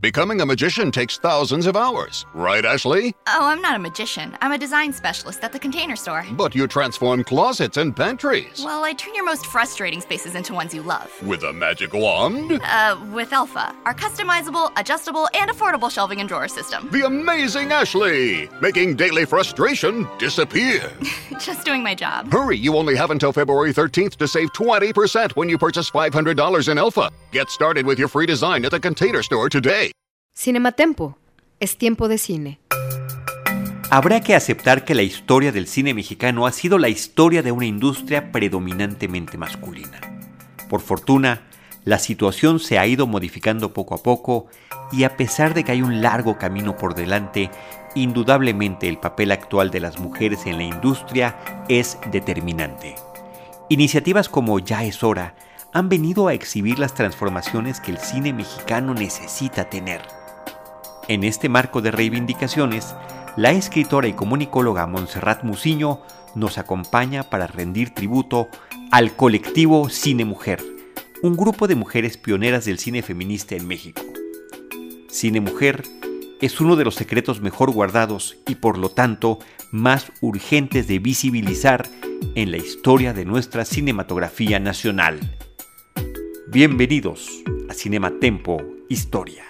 Becoming a magician takes thousands of hours, right, Ashley? Oh, I'm not a magician. I'm a design specialist at the container store. But you transform closets and pantries. Well, I turn your most frustrating spaces into ones you love. With a magic wand? Uh, with Alpha, our customizable, adjustable, and affordable shelving and drawer system. The amazing Ashley! Making daily frustration disappear. Just doing my job. Hurry, you only have until February 13th to save 20% when you purchase $500 in Alpha. Get started with your free design at the container store today. Cinematempo. Es tiempo de cine. Habrá que aceptar que la historia del cine mexicano ha sido la historia de una industria predominantemente masculina. Por fortuna, la situación se ha ido modificando poco a poco y a pesar de que hay un largo camino por delante, indudablemente el papel actual de las mujeres en la industria es determinante. Iniciativas como Ya es hora han venido a exhibir las transformaciones que el cine mexicano necesita tener. En este marco de reivindicaciones, la escritora y comunicóloga Montserrat Muciño nos acompaña para rendir tributo al colectivo Cine Mujer, un grupo de mujeres pioneras del cine feminista en México. Cine Mujer es uno de los secretos mejor guardados y por lo tanto más urgentes de visibilizar en la historia de nuestra cinematografía nacional. Bienvenidos a Cinema Tempo Historia.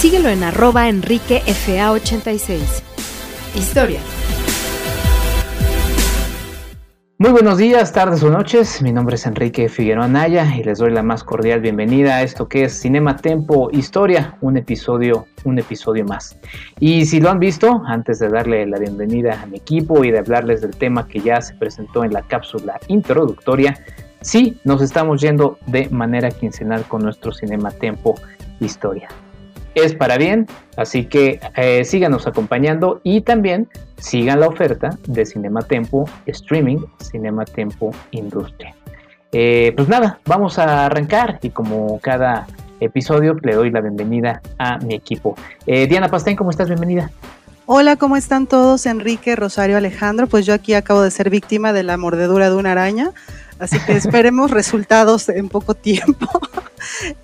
Síguelo en arroba enriquefa86. Historia. Muy buenos días, tardes o noches. Mi nombre es Enrique Figueroa Anaya y les doy la más cordial bienvenida a esto que es Cinema Tempo Historia, un episodio, un episodio más. Y si lo han visto, antes de darle la bienvenida a mi equipo y de hablarles del tema que ya se presentó en la cápsula introductoria, sí, nos estamos yendo de manera quincenal con nuestro Cinema Tempo Historia es para bien, así que eh, síganos acompañando y también sigan la oferta de Cinema Tempo Streaming, Cinema Tempo Industria. Eh, pues nada, vamos a arrancar y como cada episodio le doy la bienvenida a mi equipo. Eh, Diana Pastén, ¿cómo estás? Bienvenida. Hola, ¿cómo están todos? Enrique, Rosario, Alejandro. Pues yo aquí acabo de ser víctima de la mordedura de una araña, así que esperemos resultados en poco tiempo.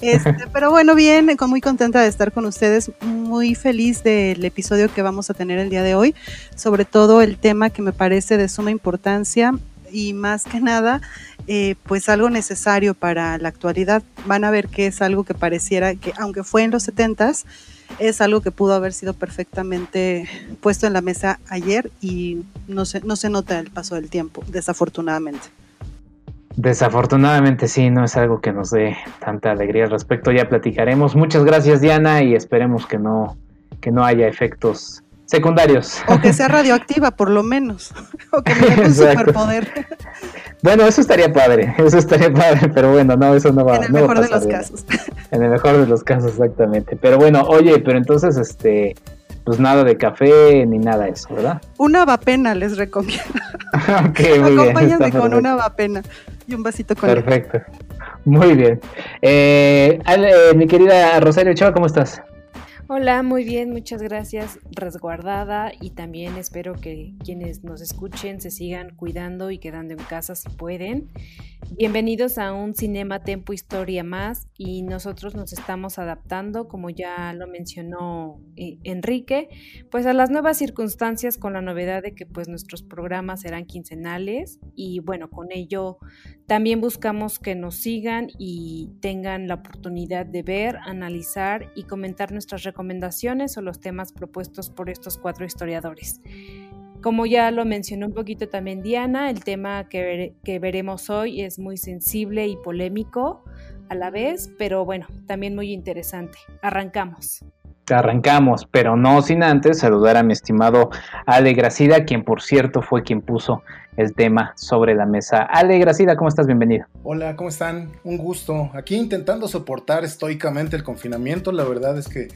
Este, pero bueno, bien, muy contenta de estar con ustedes, muy feliz del episodio que vamos a tener el día de hoy, sobre todo el tema que me parece de suma importancia y más que nada, eh, pues algo necesario para la actualidad. Van a ver que es algo que pareciera que, aunque fue en los 70 es algo que pudo haber sido perfectamente puesto en la mesa ayer y no se, no se nota el paso del tiempo, desafortunadamente. Desafortunadamente sí, no es algo que nos dé tanta alegría al respecto. Ya platicaremos. Muchas gracias Diana y esperemos que no, que no haya efectos secundarios. O que sea radioactiva por lo menos. o que me dé un superpoder. Bueno, eso estaría padre, eso estaría padre, pero bueno, no, eso no va. En el mejor de los casos. En el mejor de los casos, exactamente. Pero bueno, oye, pero entonces, este, pues nada de café ni nada de eso, ¿verdad? Una vapena les recomiendo. ok, muy con una vapena y un vasito con Perfecto. Muy bien. Eh, eh, mi querida Rosario Chava, ¿cómo estás? Hola, muy bien, muchas gracias, resguardada y también espero que quienes nos escuchen se sigan cuidando y quedando en casa si pueden. Bienvenidos a un Cinema Tempo Historia más y nosotros nos estamos adaptando, como ya lo mencionó eh, Enrique, pues a las nuevas circunstancias con la novedad de que pues nuestros programas serán quincenales y bueno, con ello también buscamos que nos sigan y tengan la oportunidad de ver, analizar y comentar nuestras recomendaciones o los temas propuestos por estos cuatro historiadores. Como ya lo mencionó un poquito también Diana, el tema que, veremos hoy es muy sensible y polémico a la vez, pero bueno, también muy interesante. Arrancamos. Arrancamos, pero no sin antes saludar a mi estimado Ale Gracida, quien por cierto fue quien puso el tema sobre la mesa. Ale Gracida, ¿cómo estás? Bienvenido. Hola, ¿cómo están? Un gusto. Aquí intentando soportar estoicamente el confinamiento, la verdad es que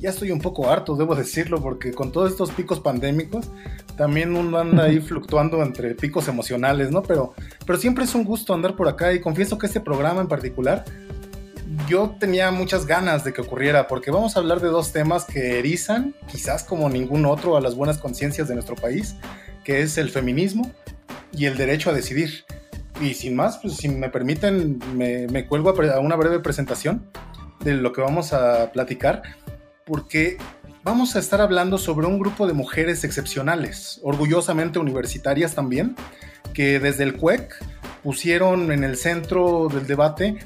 ya estoy un poco harto, debo decirlo, porque con todos estos picos pandémicos, también uno anda ahí fluctuando entre picos emocionales, ¿no? Pero, pero siempre es un gusto andar por acá y confieso que este programa en particular yo tenía muchas ganas de que ocurriera porque vamos a hablar de dos temas que erizan, quizás como ningún otro, a las buenas conciencias de nuestro país, que es el feminismo y el derecho a decidir. Y sin más, pues si me permiten, me, cuelgo a, una breve presentación de lo que vamos a platicar, porque vamos a estar hablando sobre un grupo de mujeres excepcionales, orgullosamente universitarias también, que desde el CUEC pusieron en el centro del debate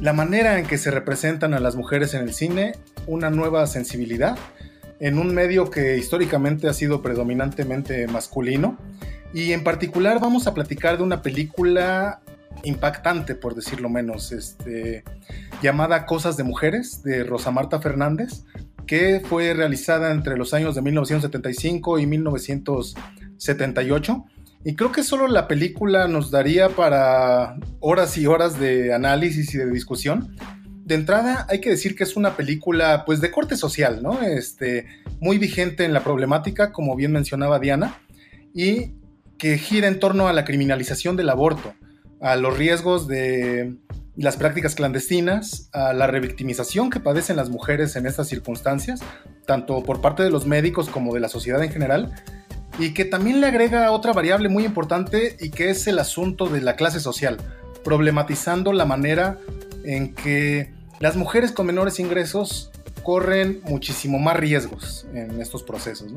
la manera en que se representan a las mujeres en el cine, una nueva sensibilidad en un medio que históricamente ha sido predominantemente masculino. Y en particular vamos a platicar de una película impactante, por decirlo menos, este, llamada Cosas de Mujeres, de Rosa Marta Fernández, que fue realizada entre los años de 1975 y 1978 y creo que solo la película nos daría para horas y horas de análisis y de discusión. De entrada, hay que decir que es una película, pues, de corte social, ¿no? Este, muy vigente en la problemática, como bien mencionaba Diana, y que gira en torno a la criminalización del aborto, a los riesgos de las prácticas clandestinas, a la revictimización que padecen las mujeres en estas circunstancias, tanto por parte de los médicos como de la sociedad en general, y que también le agrega otra variable muy importante y que es el asunto de la clase social, problematizando la manera en que las mujeres con menores ingresos corren muchísimo más riesgos en estos procesos.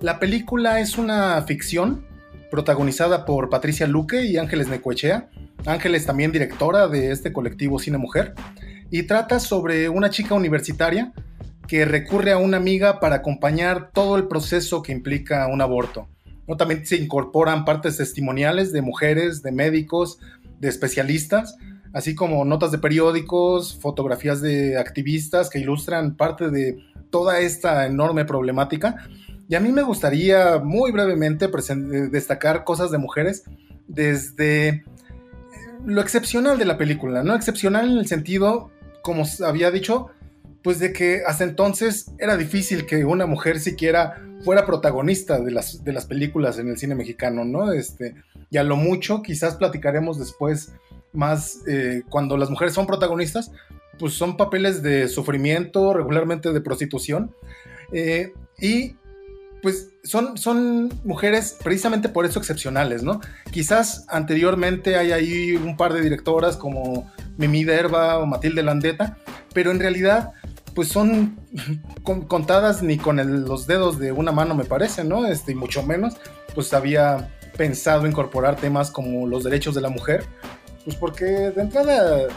La película es una ficción protagonizada por Patricia Luque y Ángeles Necoechea, Ángeles también directora de este colectivo Cine Mujer, y trata sobre una chica universitaria que recurre a una amiga para acompañar todo el proceso que implica un aborto. ¿no? También se incorporan partes testimoniales de mujeres, de médicos, de especialistas, así como notas de periódicos, fotografías de activistas que ilustran parte de toda esta enorme problemática. Y a mí me gustaría muy brevemente destacar cosas de mujeres desde lo excepcional de la película, ¿no? Excepcional en el sentido, como había dicho, pues de que hasta entonces era difícil que una mujer siquiera fuera protagonista de las, de las películas en el cine mexicano, ¿no? Este, y a lo mucho, quizás platicaremos después más eh, cuando las mujeres son protagonistas, pues son papeles de sufrimiento, regularmente de prostitución, eh, y pues son, son mujeres precisamente por eso excepcionales, ¿no? Quizás anteriormente hay ahí un par de directoras como Mimi Derba o Matilde Landeta, pero en realidad pues son contadas ni con los dedos de una mano, me parece, ¿no? Este, y mucho menos, pues había pensado incorporar temas como los derechos de la mujer, pues porque de entrada,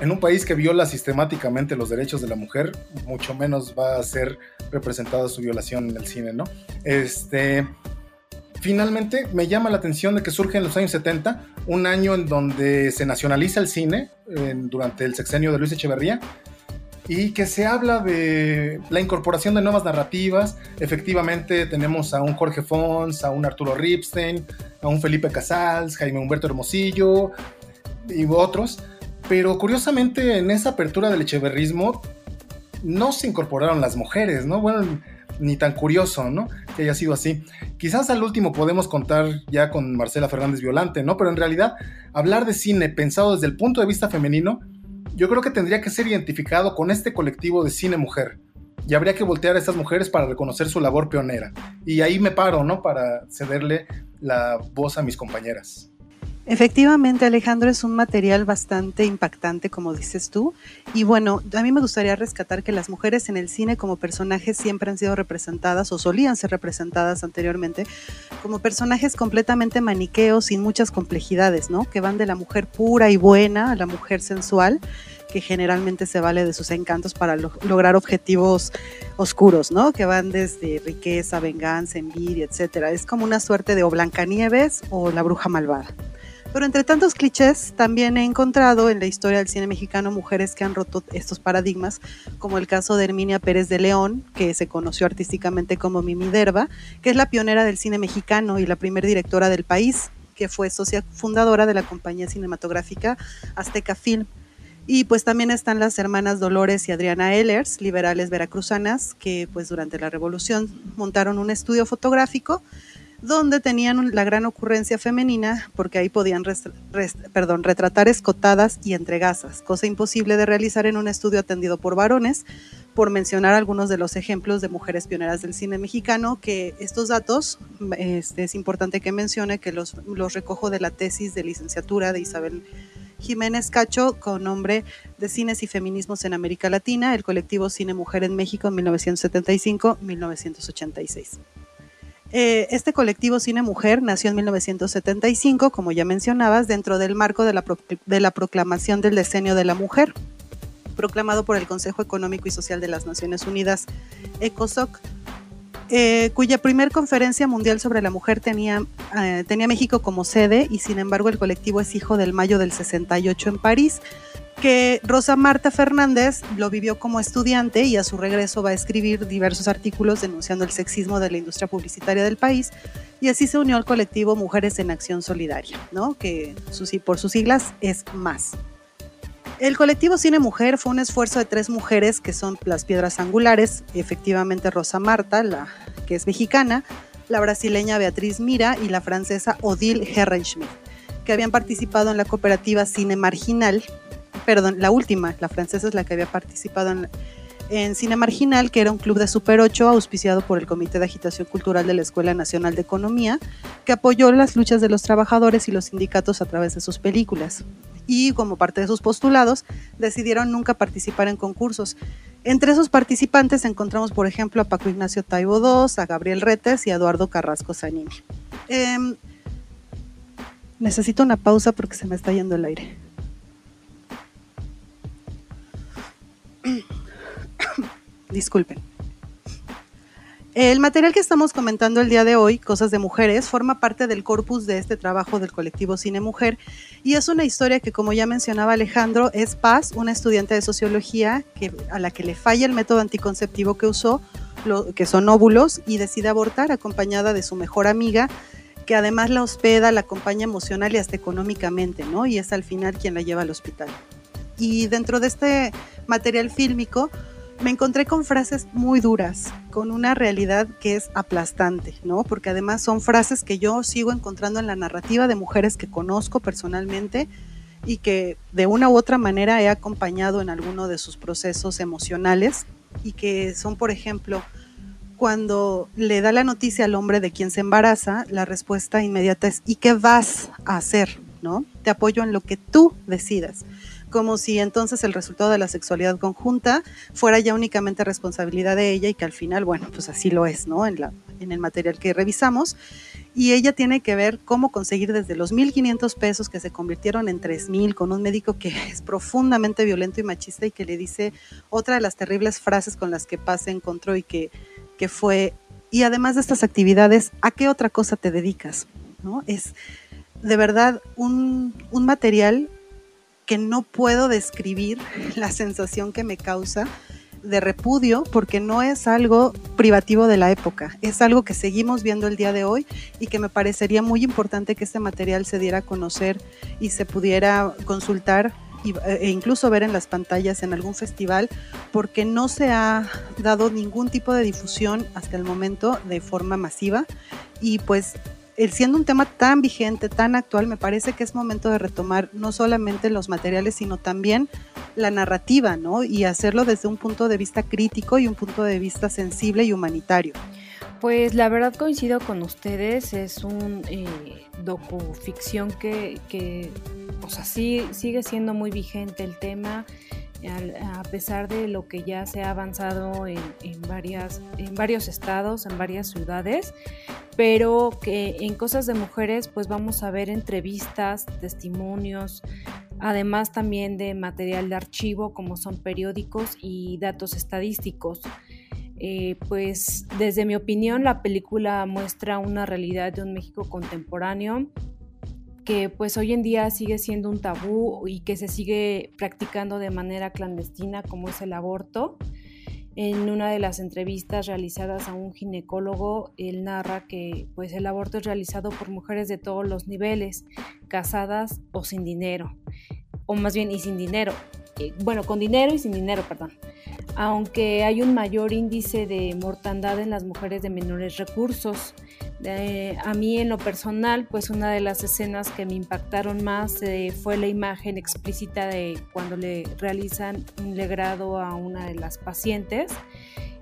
en un país que viola sistemáticamente los derechos de la mujer, mucho menos va a ser representada su violación en el cine, ¿no? Este, finalmente me llama la atención de que surge en los años 70, un año en donde se nacionaliza el cine durante el sexenio de Luis Echeverría y que se habla de la incorporación de nuevas narrativas. Efectivamente tenemos a un Jorge Fons, a un Arturo Ripstein, a un Felipe Casals, Jaime Humberto Hermosillo y otros. Pero curiosamente en esa apertura del echeverrismo no se incorporaron las mujeres, ¿no? Bueno, ni tan curioso, ¿no? Que haya sido así. Quizás al último podemos contar ya con Marcela Fernández Violante, ¿no? Pero en realidad hablar de cine pensado desde el punto de vista femenino yo creo que tendría que ser identificado con este colectivo de cine mujer. Y habría que voltear a estas mujeres para reconocer su labor pionera. Y ahí me paro, ¿no? Para cederle la voz a mis compañeras. Efectivamente, Alejandro, es un material bastante impactante, como dices tú. Y bueno, a mí me gustaría rescatar que las mujeres en el cine como personajes siempre han sido representadas o solían ser representadas anteriormente como personajes completamente maniqueos, sin muchas complejidades, ¿no? Que van de la mujer pura y buena a la mujer sensual, que generalmente se vale de sus encantos para lograr objetivos oscuros, ¿no? Que van desde riqueza, venganza, envidia, etcétera. Es como una suerte de o Blancanieves o la bruja malvada. Pero entre tantos clichés, también he encontrado en la historia del cine mexicano mujeres que han roto estos paradigmas, como el caso de Herminia Pérez de León, que se conoció artísticamente como Mimi Derba, que es la pionera del cine mexicano y la primer directora del país, que fue socia fundadora de la compañía cinematográfica Azteca Film. Y pues también están las hermanas Dolores y Adriana Ehlers, liberales veracruzanas, que pues durante la revolución montaron un estudio fotográfico donde tenían la gran ocurrencia femenina porque ahí podían retratar escotadas y entregasas, cosa imposible de realizar en un estudio atendido por varones, por mencionar algunos de los ejemplos de mujeres pioneras del cine mexicano, que estos datos este, es importante que mencione que los, los recojo de la tesis de licenciatura de Isabel Jiménez Cacho con nombre de Cines y Feminismos en América Latina, el colectivo Cine Mujer en México en 1975-1986. Eh, este colectivo Cine Mujer nació en 1975, como ya mencionabas, dentro del marco de la, de la proclamación del Decenio de la Mujer, proclamado por el Consejo Económico y Social de las Naciones Unidas, ECOSOC, eh, cuya primer conferencia mundial sobre la mujer tenía, eh, tenía México como sede y sin embargo el colectivo es hijo del mayo del 68 en París que Rosa Marta Fernández lo vivió como estudiante y a su regreso va a escribir diversos artículos denunciando el sexismo de la industria publicitaria del país y así se unió al colectivo Mujeres en Acción Solidaria, ¿no? que por sus siglas es MAS. El colectivo Cine Mujer fue un esfuerzo de tres mujeres que son las piedras angulares, efectivamente Rosa Marta, la que es mexicana, la brasileña Beatriz Mira y la francesa Odile Herrenschmidt, que habían participado en la cooperativa Cine Marginal, perdón, la última, la francesa es la que había participado en, Cine Marginal, que era un club de Super 8 auspiciado por el Comité de Agitación Cultural de la Escuela Nacional de Economía, que apoyó las luchas de los trabajadores y los sindicatos a través de sus películas. Y como parte de sus postulados, decidieron nunca participar en concursos. Entre esos participantes encontramos, por ejemplo, a Paco Ignacio Taibo II, a Gabriel Retes y a Eduardo Carrasco Zanini. Em, necesito una pausa porque se me está yendo el aire. Disculpen. El material que estamos comentando el día de hoy, Cosas de Mujeres, forma parte del corpus de este trabajo del colectivo Cine Mujer y es una historia que, como ya mencionaba Alejandro, es Paz, una estudiante de sociología que, a la que le falla el método anticonceptivo que usó, que son óvulos, y decide abortar acompañada de su mejor amiga, que además la hospeda, la acompaña emocional y hasta económicamente, ¿no? Y es al final quien la lleva al hospital. Y dentro de este material fílmico, me encontré con frases muy duras, con una realidad que es aplastante, ¿no? Porque además son frases que yo sigo encontrando en la narrativa de mujeres que conozco personalmente y que de una u otra manera he acompañado en alguno de sus procesos emocionales y que son, por ejemplo, cuando le da la noticia al hombre de quien se embaraza, la respuesta inmediata es ¿y qué vas a hacer? ¿No? Te apoyo en lo que tú decidas como si entonces el resultado de la sexualidad conjunta fuera ya únicamente responsabilidad de ella y que al final, bueno, pues así lo es, ¿no? En, la, en el material que revisamos. Y ella tiene que ver cómo conseguir desde los 1.500 pesos que se convirtieron en 3.000 con un médico que es profundamente violento y machista y que le dice otra de las terribles frases con las que Paz encontró y que, que fue, y además de estas actividades, ¿a qué otra cosa te dedicas? ¿No? Es de verdad un, un material que no puedo describir la sensación que me causa de repudio porque no es algo privativo de la época, es algo que seguimos viendo el día de hoy y que me parecería muy importante que este material se diera a conocer y se pudiera consultar e incluso ver en las pantallas en algún festival porque no se ha dado ningún tipo de difusión hasta el momento de forma masiva. Y pues siendo un tema tan vigente, tan actual, me parece que es momento de retomar no solamente los materiales, sino también la narrativa, ¿no? Y hacerlo desde un punto de vista crítico y un punto de vista sensible y humanitario. Pues la verdad coincido con ustedes, es un eh, docuficción que, que, o sea, sí, sigue siendo muy vigente el tema a pesar de lo que ya se ha avanzado en, varias, en varios estados, en varias ciudades, pero que en cosas de mujeres pues vamos a ver entrevistas, testimonios, además también de material de archivo como son periódicos y datos estadísticos. Eh, pues desde mi opinión la película muestra una realidad de un México contemporáneo que pues hoy en día sigue siendo un tabú y que se sigue practicando de manera clandestina como es el aborto. En una de las entrevistas realizadas a un ginecólogo, él narra que pues el aborto es realizado por mujeres de todos los niveles, casadas o sin dinero, o más bien y sin dinero, eh, bueno, con dinero y sin dinero, perdón aunque hay un mayor índice de mortandad en las mujeres de menores recursos. A mí en lo personal, pues una de las escenas que me impactaron más eh, fue la imagen explícita de cuando le realizan un legrado a una de las pacientes.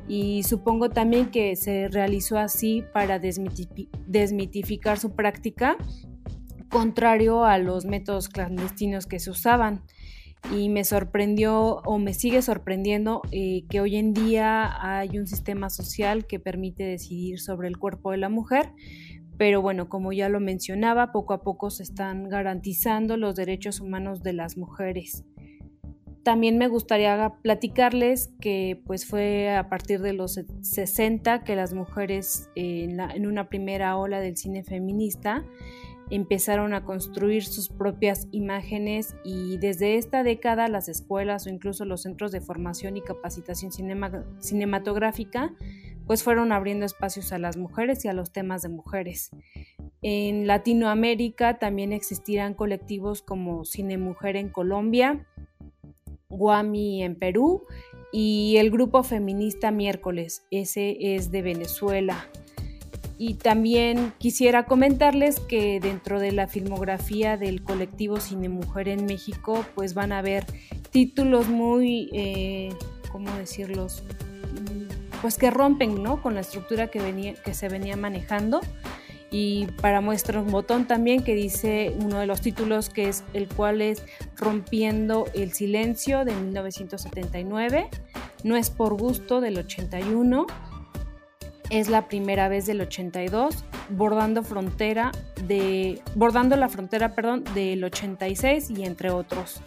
Y supongo también que se realizó así para desmitificar su práctica, contrario a los métodos clandestinos que se usaban y me sorprendió o me sigue sorprendiendo eh, que hoy en día hay un sistema social que permite decidir sobre el cuerpo de la mujer, pero bueno, como ya lo mencionaba, poco a poco se están garantizando los derechos humanos de las mujeres. También me gustaría platicarles que pues fue a partir de los 60 que las mujeres en una primera ola del cine feminista empezaron a construir sus propias imágenes y desde esta década las escuelas o incluso los centros de formación y capacitación cinematográfica pues fueron abriendo espacios a las mujeres y a los temas de mujeres. En Latinoamérica también existirán colectivos como Cine Mujer en Colombia, Guami en Perú y el grupo feminista Miércoles, ese es de Venezuela. Y también quisiera comentarles que dentro de la filmografía del colectivo Cine Mujer en México, pues van a ver títulos muy, eh, ¿cómo decirlos? Mm, pues que rompen, ¿no? Con la estructura que, venía, que se venía manejando. Y para muestra un botón también que dice uno de los títulos que es el cual es Rompiendo el Silencio de 1979, No es por gusto del 81 es la primera vez del 82, bordando frontera de bordando la frontera, perdón, del 86 y entre otros.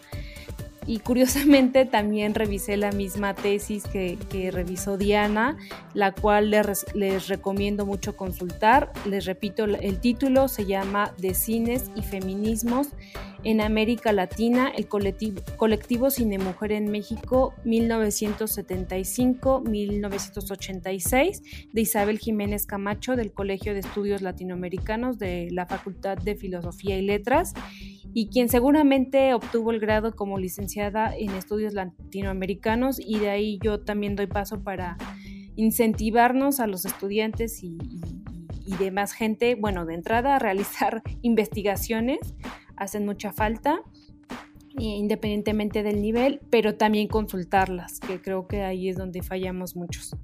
Y curiosamente también revisé la misma tesis que, revisó Diana, la cual les, recomiendo mucho consultar. Les repito, el título se llama De Cines y Feminismos en América Latina, el colectivo, colectivo Cine Mujer en México 1975-1986 de Isabel Jiménez Camacho del Colegio de Estudios Latinoamericanos de la Facultad de Filosofía y Letras y quien seguramente obtuvo el grado como licenciada en estudios latinoamericanos y de ahí yo también doy paso para incentivarnos a los estudiantes y, demás gente, bueno, de entrada a realizar investigaciones hacen mucha falta independientemente del nivel, pero también consultarlas, que creo que ahí es donde fallamos muchos.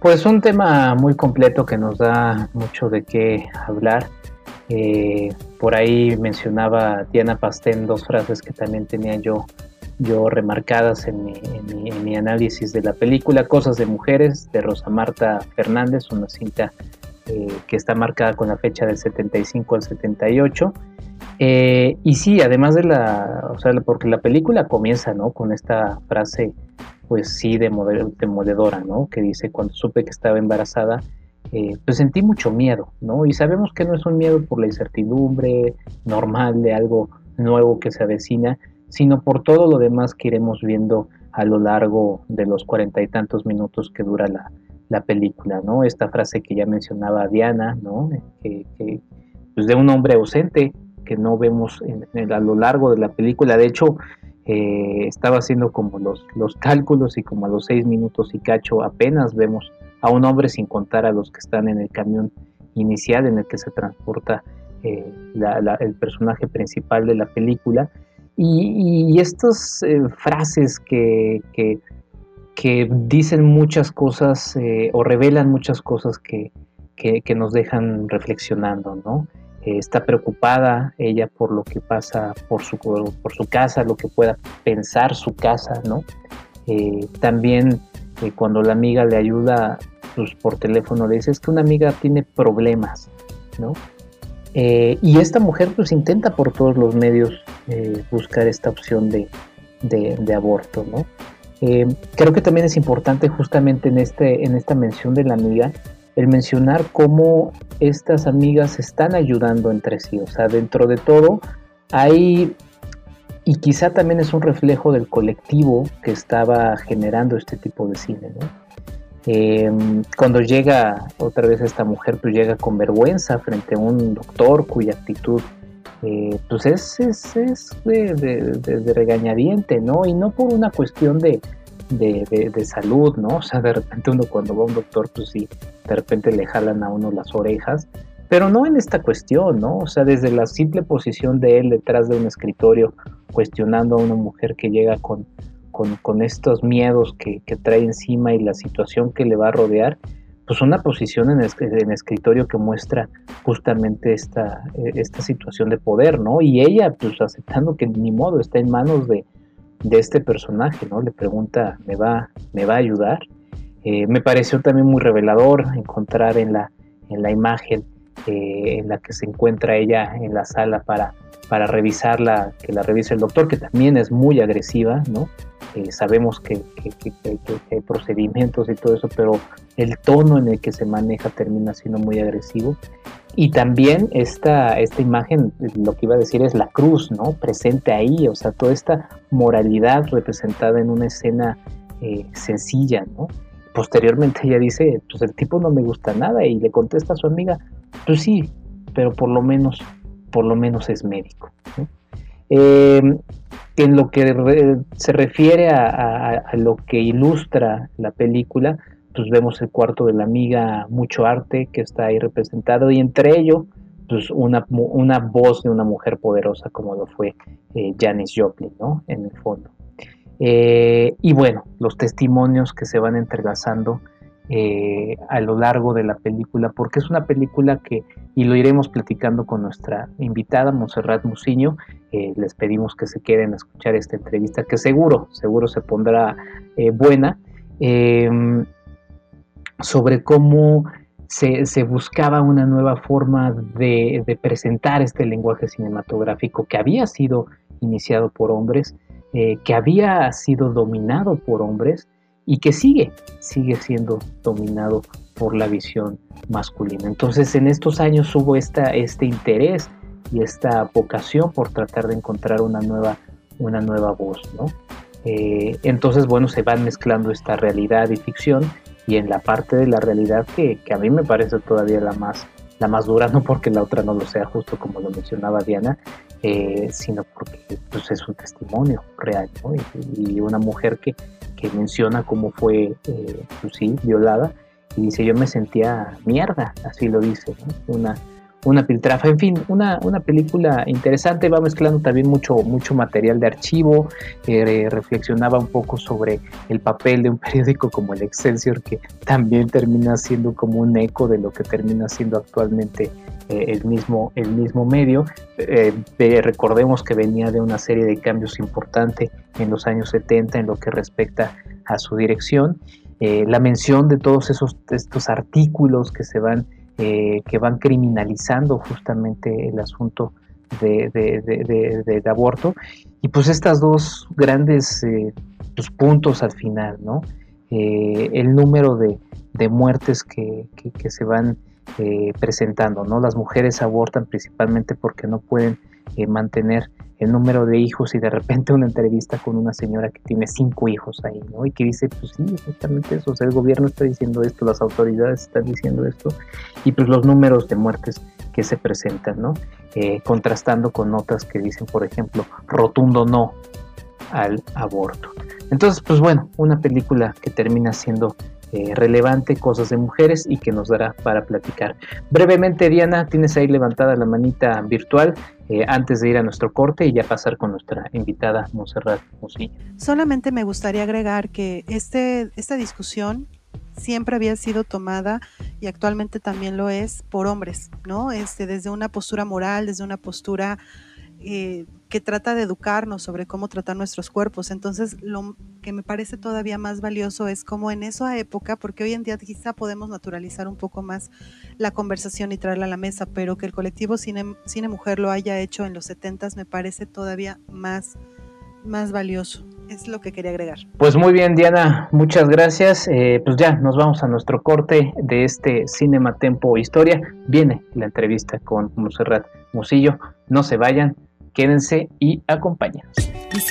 Pues un tema muy completo que nos da mucho de qué hablar. Eh, por ahí mencionaba Diana Pastén dos frases que también tenía yo, yo remarcadas en mi, análisis de la película, Cosas de Mujeres, de Rosa Marta Fernández, una cinta eh, que está marcada con la fecha del 75 al 78. Eh, y sí, además de la, o sea, porque la película comienza, ¿no? Con esta frase, pues sí, demoledora, ¿no? Que dice, cuando supe que estaba embarazada, eh, pues sentí mucho miedo, ¿no? Y sabemos que no es un miedo por la incertidumbre normal de algo nuevo que se avecina, sino por todo lo demás que iremos viendo a lo largo de los cuarenta y tantos minutos que dura la, la película, ¿no? Esta frase que ya mencionaba Diana, ¿no? Que, pues de un hombre ausente que no vemos a lo largo de la película. De hecho, eh, estaba haciendo como los, los cálculos y como a los seis minutos y cacho apenas vemos a un hombre sin contar a los que están en el camión inicial en el que se transporta eh, el personaje principal de la película. Y, estas eh, frases que, que dicen muchas cosas eh, o revelan muchas cosas que, que, nos dejan reflexionando, ¿no? Está preocupada ella por lo que pasa por su, por su casa, lo que pueda pensar su casa, ¿no? Eh, cuando la amiga le ayuda pues, por teléfono, le dice, es que una amiga tiene problemas, ¿no? y esta mujer pues intenta por todos los medios buscar esta opción de, de, de aborto, ¿no? Eh, creo que también es importante justamente en, este, en esta mención de la amiga el mencionar cómo estas amigas están ayudando entre sí. O sea, dentro de todo hay, y quizá también es un reflejo del colectivo que estaba generando este tipo de cine. Em, cuando llega otra vez esta mujer, pues llega con vergüenza frente a un doctor cuya actitud eh, pues es, es, es de, regañadiente, ¿no? Y no por una cuestión de, de, salud, ¿no? O sea, de repente uno cuando va a un doctor, pues sí, de repente le jalan a uno las orejas, pero no en esta cuestión, ¿no? O sea, desde la simple posición de él detrás de un escritorio, cuestionando a una mujer que llega con, con, estos miedos que, que, trae encima y la situación que le va a rodear, pues una posición en, el, escritorio que muestra justamente esta, esta situación de poder, ¿no? Y ella, pues aceptando que ni modo está en manos de, de este personaje, ¿no? Le pregunta, ¿me va, me va a ayudar? Eh, me pareció también muy revelador encontrar en la, en la imagen eh, en la que se encuentra ella en la sala para, para revisarla, que la revise el doctor, que también es muy agresiva, ¿no? Eh, sabemos que, hay procedimientos y todo eso, pero el tono en el que se maneja termina siendo muy agresivo. Y también esta, esta imagen, lo que iba a decir es la cruz, ¿no? Presente ahí, o sea, toda esta moralidad representada en una escena eh, sencilla, ¿no? Posteriormente ella dice, pues el tipo no me gusta nada y le contesta a su amiga, pues sí, pero por lo menos, por lo menos es médico. Eh, en lo que se refiere a, lo que ilustra la película, pues vemos el cuarto de la amiga, mucho arte que está ahí representado y entre ello, pues una, una voz de una mujer poderosa como lo fue eh, Joplin, ¿no? En el fondo. Eh, y bueno, los testimonios que se van entrelazando eh, a lo largo de la película, porque es una película que, y lo iremos platicando con nuestra invitada, Monserrat Musiño, eh, les pedimos que se queden a escuchar esta entrevista, que seguro, seguro se pondrá buena, em, sobre cómo se, buscaba una nueva forma de, presentar este lenguaje cinematográfico que había sido iniciado por hombres, que había sido dominado por hombres, y que sigue, sigue siendo dominado por la visión masculina. Entonces en estos años hubo esta, este interés y esta vocación por tratar de encontrar una nueva, una nueva voz. ¿no? Eh, entonces, bueno, se van mezclando esta realidad y ficción y en la parte de la realidad que, que, a mí me parece todavía la más, la más dura, no porque la otra no lo sea, justo como lo mencionaba Diana, eh, sino porque pues, es un testimonio real ¿no? y, una mujer que, menciona cómo fue, eh, pues sí, violada, y dice, yo me sentía mierda, así lo dice, una, una piltrafa, en fin, una, una, película interesante, va mezclando también mucho, mucho material de archivo, eh, reflexionaba un poco sobre el papel de un periódico como el Excelsior, que también termina siendo como un eco de lo que termina siendo actualmente eh, el, mismo, el mismo medio. Eh, recordemos que venía de una serie de cambios importantes en los años 70 en lo que respecta a su dirección. Eh, la mención de todos esos estos artículos que se van que van criminalizando justamente el asunto de, de, aborto y pues estas dos grandes pues, puntos al final no el número de, muertes que, que, se van eh, presentando, ¿no? Las mujeres abortan principalmente porque no pueden eh, mantener el número de hijos y de repente una entrevista con una señora que tiene cinco hijos ahí, ¿no? Y que dice, pues sí, justamente eso, o sea, el gobierno está diciendo esto, las autoridades están diciendo esto, y pues los números de muertes que se presentan, ¿no? Eh, contrastando con notas que dicen, por ejemplo, rotundo no al aborto. Entonces, pues bueno, una película que termina siendo eh, relevante, cosas de mujeres y que nos dará para platicar. Brevemente, Diana, tienes ahí levantada la manita virtual eh, antes de ir a nuestro corte y ya pasar con nuestra invitada Monserrat Musilla. Solamente me gustaría agregar que este, esta discusión siempre había sido tomada y actualmente también lo es por hombres, ¿no? Este, desde una postura moral, desde una postura eh, que trata de educarnos sobre cómo tratar nuestros cuerpos. Entonces, lo que me parece todavía más valioso es como en esa época, porque hoy en día quizá podemos naturalizar un poco más la conversación y traerla a la mesa, pero que el colectivo Cine, Cine Mujer lo haya hecho en los 70 me parece todavía más, más valioso. Es lo que quería agregar. Pues muy bien, Diana, muchas gracias. Eh, pues ya nos vamos a nuestro corte de este Cinema Tempo Historia. Viene la entrevista con Monserrat Musillo. No se vayan, quédense y acompáñanos.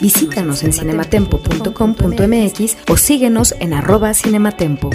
Visítanos en cinematempo.com.mx o síguenos en arroba cinematempo.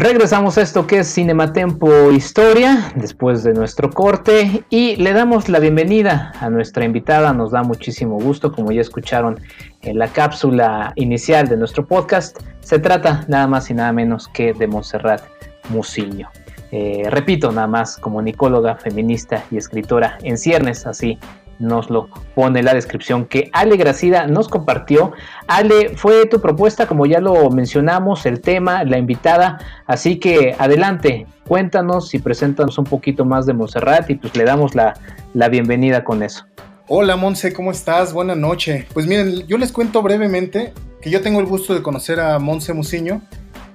Regresamos a esto que es Cinematempo Historia, después de nuestro corte, y le damos la bienvenida a nuestra invitada. Nos da muchísimo gusto, como ya escucharon en la cápsula inicial de nuestro podcast. Se trata nada más y nada menos que de Montserrat Musillo. Eh, repito, nada más comunicóloga, feminista y escritora en ciernes, así nos lo pone la descripción que Ale Gracida nos compartió. Ale, fue tu propuesta, como ya lo mencionamos, el tema, la invitada, así que adelante, cuéntanos y preséntanos un poquito más de Monserrat y pues le damos la, la bienvenida con eso. Hola Monse, ¿cómo estás? Buenas noches. Pues miren, yo les cuento brevemente que yo tengo el gusto de conocer a Monse Musiño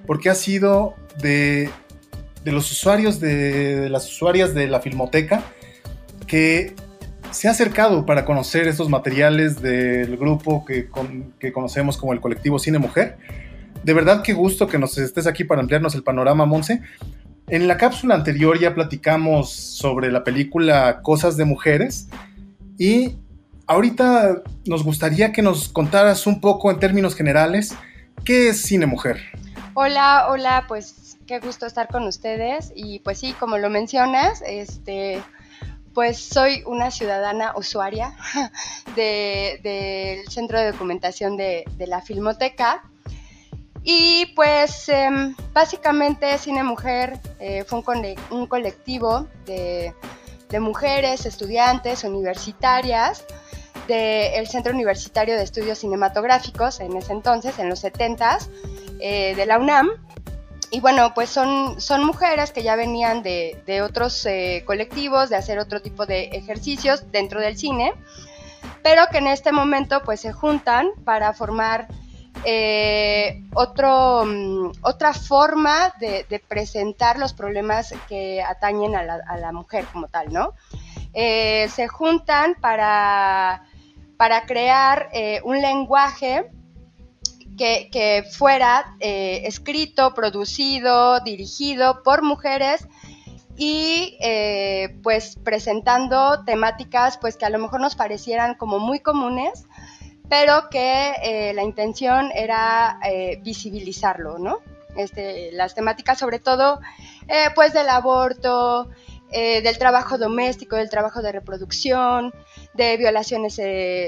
porque ha sido de, de los usuarios, de, las usuarias de la Filmoteca, que se ha acercado para conocer estos materiales del grupo que, que, conocemos como el colectivo Cine Mujer. De verdad qué gusto que nos estés aquí para ampliarnos el panorama, Monse. En la cápsula anterior ya platicamos sobre la película Cosas de Mujeres y ahorita nos gustaría que nos contaras un poco en términos generales qué es Cine Mujer. Hola, hola, pues qué gusto estar con ustedes y pues sí, como lo mencionas, este pues soy una ciudadana usuaria del Centro de Documentación de, la Filmoteca. Y pues em, básicamente Cine Mujer eh, fue un, colectivo de, mujeres, estudiantes, universitarias del Centro Universitario de Estudios Cinematográficos en ese entonces, en los 70s, eh, de la UNAM, y bueno, pues son, son mujeres que ya venían de, otros eh, colectivos, de hacer otro tipo de ejercicios dentro del cine, pero que en este momento pues se juntan para formar eh, otro, mm, otra forma de, presentar los problemas que atañen a la, mujer como tal, ¿no? Eh, se juntan para, para crear un lenguaje que, fuera eh, escrito, producido, dirigido por mujeres y eh, pues presentando temáticas pues que a lo mejor nos parecieran como muy comunes, pero que eh, la intención era visibilizarlo, ¿no? Este, las temáticas sobre todo pues del aborto, del trabajo doméstico, del trabajo de reproducción, de violaciones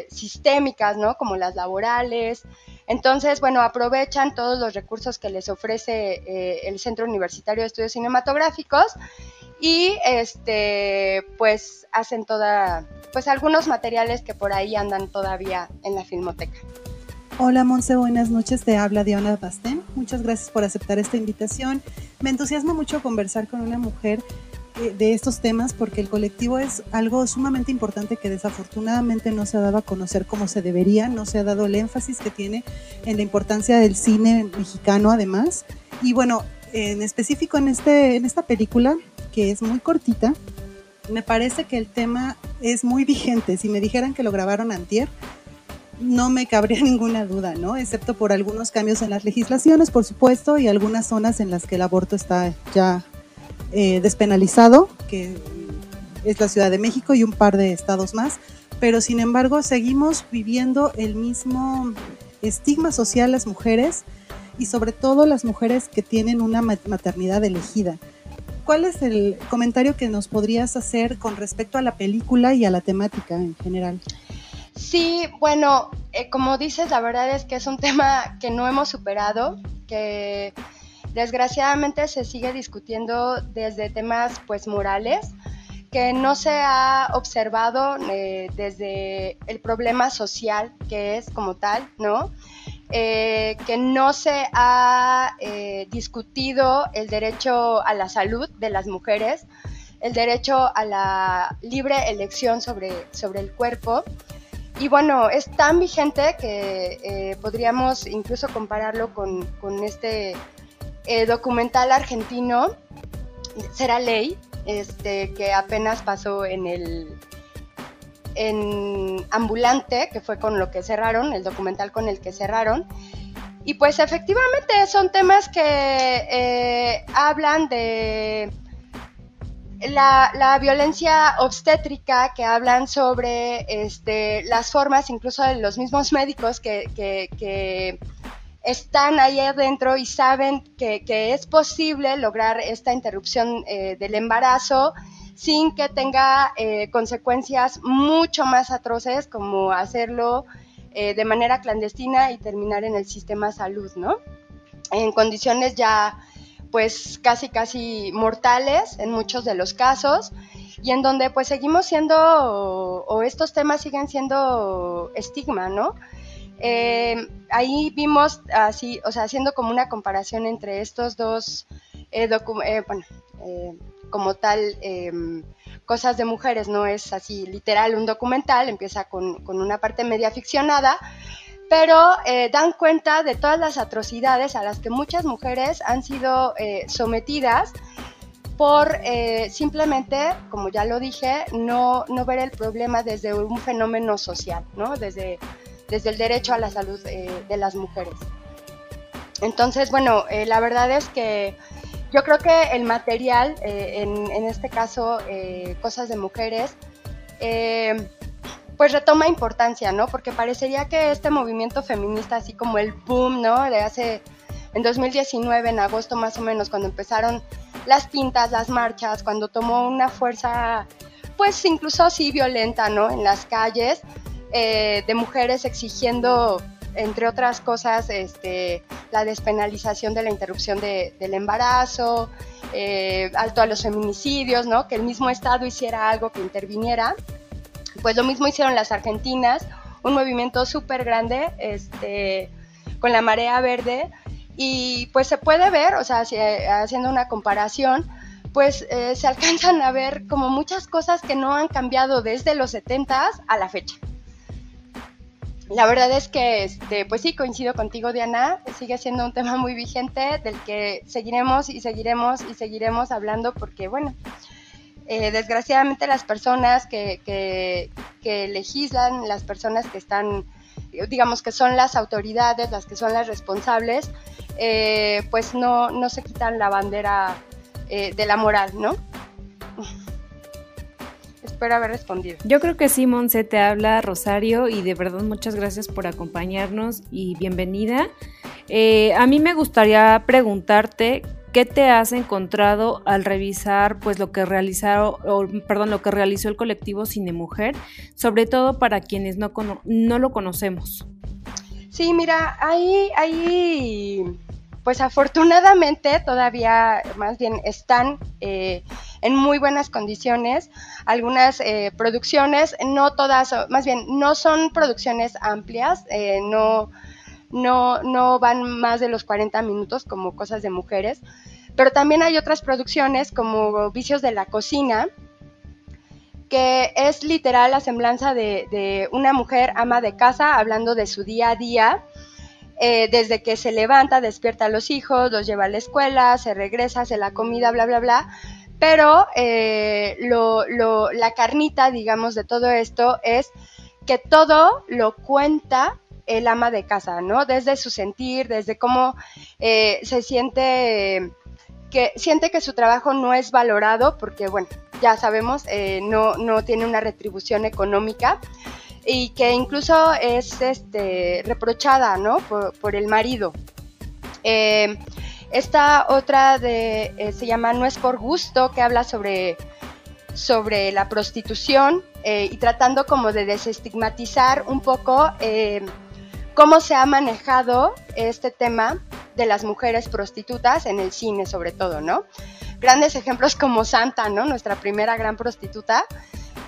sistémicas, ¿no? Como las laborales, entonces, bueno, aprovechan todos los recursos que les ofrece eh, el Centro Universitario de Estudios Cinematográficos y este pues hacen toda pues algunos materiales que por ahí andan todavía en la filmoteca. Hola Monse, buenas noches, te habla Diana Bastén. Muchas gracias por aceptar esta invitación. Me entusiasma mucho conversar con una mujer eh, de estos temas porque el colectivo es algo sumamente importante que desafortunadamente no se ha dado a conocer como se debería, no se ha dado el énfasis que tiene en la importancia del cine mexicano además. Y bueno, en específico en, este, en esta película, que es muy cortita, me parece que el tema es muy vigente. Si me dijeran que lo grabaron antier, no me cabría ninguna duda, ¿no? Excepto por algunos cambios en las legislaciones, por supuesto, y algunas zonas en las que el aborto está ya eh, despenalizado, que es la Ciudad de México y un par de estados más, pero sin embargo seguimos viviendo el mismo estigma social las mujeres y sobre todo las mujeres que tienen una maternidad elegida. ¿Cuál es el comentario que nos podrías hacer con respecto a la película y a la temática en general? Sí, bueno, eh, como dices, la verdad es que es un tema que no hemos superado, que Desgraciadamente se sigue discutiendo desde temas pues morales que no se ha observado eh, desde el problema social que es como tal, ¿no? Eh, que no se ha eh, discutido el derecho a la salud de las mujeres, el derecho a la libre elección sobre, sobre el cuerpo. Y bueno, es tan vigente que podríamos incluso compararlo con, con este eh, documental argentino, Será Ley, este, que apenas pasó en el, en Ambulante, que fue con lo que cerraron, el documental con el que cerraron. Y pues efectivamente son temas que eh, hablan de la, violencia obstétrica, que hablan sobre este, las formas incluso de los mismos médicos que, están ahí adentro y saben que, es posible lograr esta interrupción eh, del embarazo sin que tenga eh, consecuencias mucho más atroces como hacerlo eh, de manera clandestina y terminar en el sistema salud, ¿no? En condiciones ya pues casi casi mortales en muchos de los casos y en donde pues seguimos siendo o, estos temas siguen siendo estigma, ¿no? Eh, ahí vimos así, o sea, haciendo como una comparación entre estos dos, eh, bueno, como tal, em, cosas de mujeres, no es así literal un documental, empieza con, una parte media ficcionada, pero eh, dan cuenta de todas las atrocidades a las que muchas mujeres han sido eh, sometidas por eh, simplemente, como ya lo dije, no, no, ver el problema desde un fenómeno social, ¿no? desde, desde el derecho a la salud de las mujeres. Entonces, bueno, la verdad es que yo creo que el material, eh, en, este caso, eh, Cosas de Mujeres, eh, pues retoma importancia, ¿no? Porque parecería que este movimiento feminista, así como el boom, ¿no? De hace, en 2019, en agosto más o menos, cuando empezaron las pintas, las marchas, cuando tomó una fuerza, pues incluso así violenta, ¿no? En las calles, de mujeres exigiendo entre otras cosas, este, la despenalización de la interrupción del embarazo, eh, alto a los feminicidios, ¿no? que el mismo Estado hiciera algo que interviniera. Pues lo mismo hicieron las argentinas, un movimiento súper grande este, con la marea verde. Y pues se puede ver, o sea, haciendo una comparación, pues eh, se alcanzan a ver como muchas cosas que no han cambiado desde los 70 a la fecha la verdad es que, este, pues sí, coincido contigo, Diana, sigue siendo un tema muy vigente del que seguiremos y seguiremos y seguiremos hablando porque, bueno, eh, desgraciadamente las personas que, que, legislan, las personas que están, digamos que son las autoridades, las que son las responsables, eh, pues no, no se quitan la bandera eh, de la moral, ¿no? Espero haber respondido. Yo creo que sí, Monse, te habla Rosario y de verdad muchas gracias por acompañarnos y bienvenida. Eh, a mí me gustaría preguntarte qué te has encontrado al revisar pues lo que realizaron, perdón, lo que realizó el colectivo Cine Mujer, sobre todo para quienes no, no lo conocemos. Sí, mira, ahí, ahí pues afortunadamente todavía más bien están eh, en muy buenas condiciones. Algunas eh, producciones, no todas, más bien no son producciones amplias, eh, no, no, no van más de los 40 minutos como cosas de mujeres, pero también hay otras producciones como Vicios de la Cocina, que es literal la semblanza de, de una mujer ama de casa hablando de su día a día eh, desde que se levanta, despierta a los hijos, los lleva a la escuela, se regresa, hace la comida, bla, bla, bla. Pero eh, la carnita, digamos, de todo esto es que todo lo cuenta el ama de casa, ¿no? Desde su sentir, desde cómo eh, se siente que siente que su trabajo no es valorado porque, bueno, ya sabemos, no, no tiene una retribución económica y que incluso es este, reprochada ¿no? por, el marido. Eh, esta otra de, eh, se llama No es por gusto, que habla sobre, sobre la prostitución eh, y tratando como de desestigmatizar un poco cómo se ha manejado este tema de las mujeres prostitutas en el cine sobre todo, ¿no? Grandes ejemplos como Santa, ¿no? Nuestra primera gran prostituta,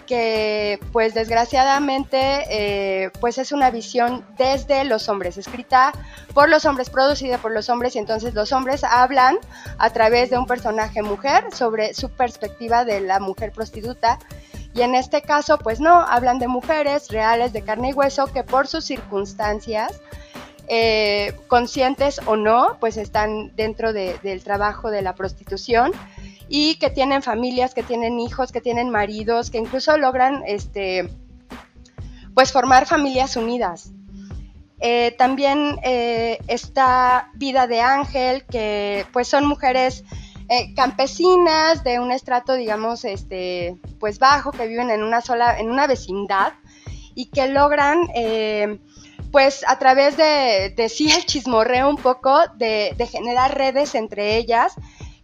que pues desgraciadamente eh, pues es una visión desde los hombres, escrita por los hombres, producida por los hombres y entonces los hombres hablan a través de un personaje mujer sobre su perspectiva de la mujer prostituta. Y en este caso pues no, hablan de mujeres reales de carne y hueso que por sus circunstancias eh, conscientes o no pues están dentro del trabajo de la prostitución y que tienen familias, que tienen hijos, que tienen maridos, que incluso logran este pues formar familias unidas. Eh, también eh, está Vida de Ángel, que pues son mujeres eh, campesinas de un estrato, digamos, este, pues bajo, que viven en una sola, en una vecindad y que logran, pues a través de, de sí el chismorreo un poco, de generar redes entre ellas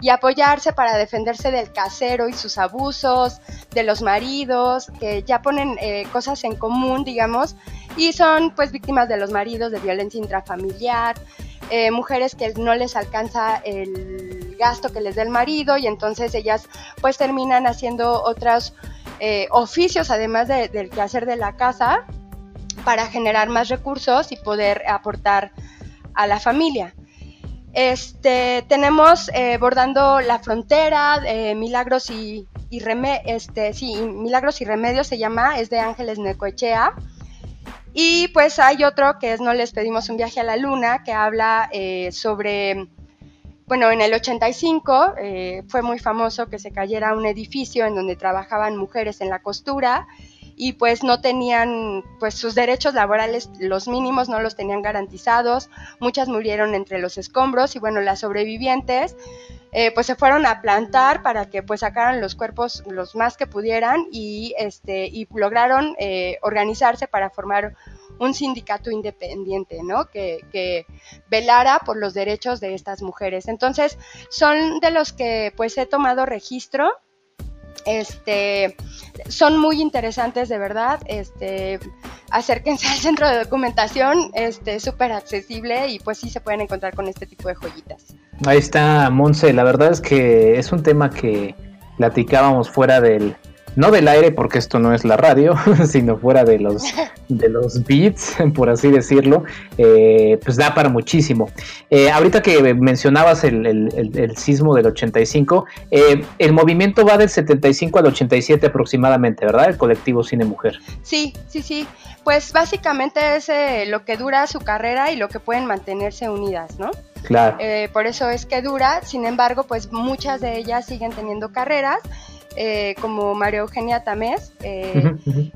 y apoyarse para defenderse del casero y sus abusos, de los maridos, que ya ponen eh, cosas en común, digamos, y son pues víctimas de los maridos, de violencia intrafamiliar, eh, mujeres que no les alcanza el gasto que les da el marido y entonces ellas pues terminan haciendo otros eh, oficios además del quehacer de la casa para generar más recursos y poder aportar a la familia. Este, tenemos eh, bordando la frontera, eh, Milagros y, este, Milagros y Remedios se llama, es de Ángeles Necoechea. Y pues hay otro que es No les pedimos un viaje a la luna, que habla eh, sobre, bueno, en el 85 fue muy famoso que se cayera un edificio en donde trabajaban mujeres en la costura y pues no tenían pues sus derechos laborales los mínimos no los tenían garantizados muchas murieron entre los escombros y bueno las sobrevivientes eh, pues se fueron a plantar para que pues sacaran los cuerpos los más que pudieran y este y lograron eh, organizarse para formar un sindicato independiente, ¿no? Que, que, velara por los derechos de estas mujeres. Entonces, son de los que pues he tomado registro este, son muy interesantes de verdad. Este, acérquense al centro de documentación, este, súper accesible y pues sí se pueden encontrar con este tipo de joyitas. Ahí está, Monse. La verdad es que es un tema que platicábamos fuera del, no del aire porque esto no es la radio, sino fuera de los, de los beats, por así decirlo, eh, pues da para muchísimo. Eh, ahorita que mencionabas el, el, sismo del 85, eh, el movimiento va del 75 al 87 aproximadamente, ¿verdad? El colectivo Cine Mujer. Sí, sí, sí. Pues básicamente es lo que dura su carrera y lo que pueden mantenerse unidas, ¿no? Claro. por eso es que dura, sin embargo, pues muchas de ellas siguen teniendo carreras eh, como María Eugenia Tamés, eh,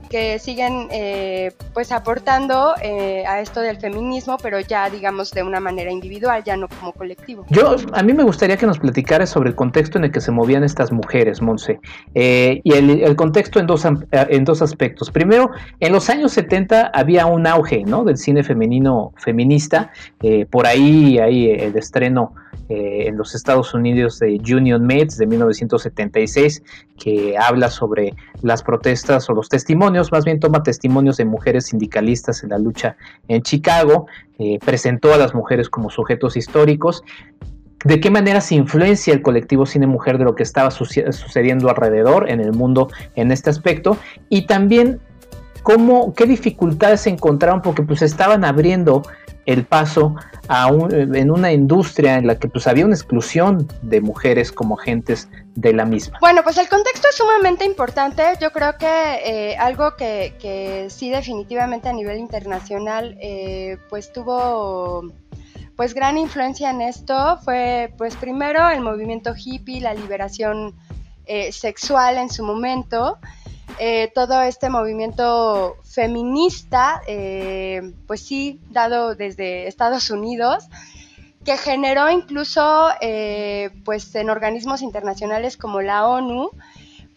que siguen eh, pues aportando a esto del feminismo, pero ya digamos de una manera individual, ya no como colectivo. Yo, a mí me gustaría que nos platicaras sobre el contexto en el que se movían estas mujeres, Monse, y el, contexto en dos, en dos aspectos. Primero, en los años 70 había un auge ¿no? del cine femenino feminista, por ahí hay el estreno en los Estados Unidos de Union Maids de 1976, que habla sobre las protestas o los testimonios, más bien toma testimonios de mujeres sindicalistas en la lucha en Chicago, eh, presentó a las mujeres como sujetos históricos. ¿De qué manera se influencia el colectivo Cine Mujer de lo que estaba sucediendo alrededor en el mundo en este aspecto? Y también cómo, qué dificultades se encontraron porque pues estaban abriendo el paso a en una industria en la que pues había una exclusión de mujeres como agentes de la misma. Bueno, pues el contexto es sumamente importante. Yo creo que eh, algo que, sí definitivamente a nivel internacional eh, pues tuvo pues gran influencia en esto fue pues primero el movimiento hippie, la liberación eh, sexual en su momento. Eh, todo este movimiento feminista, eh, pues sí, dado desde Estados Unidos, que generó incluso eh, pues en organismos internacionales como la ONU,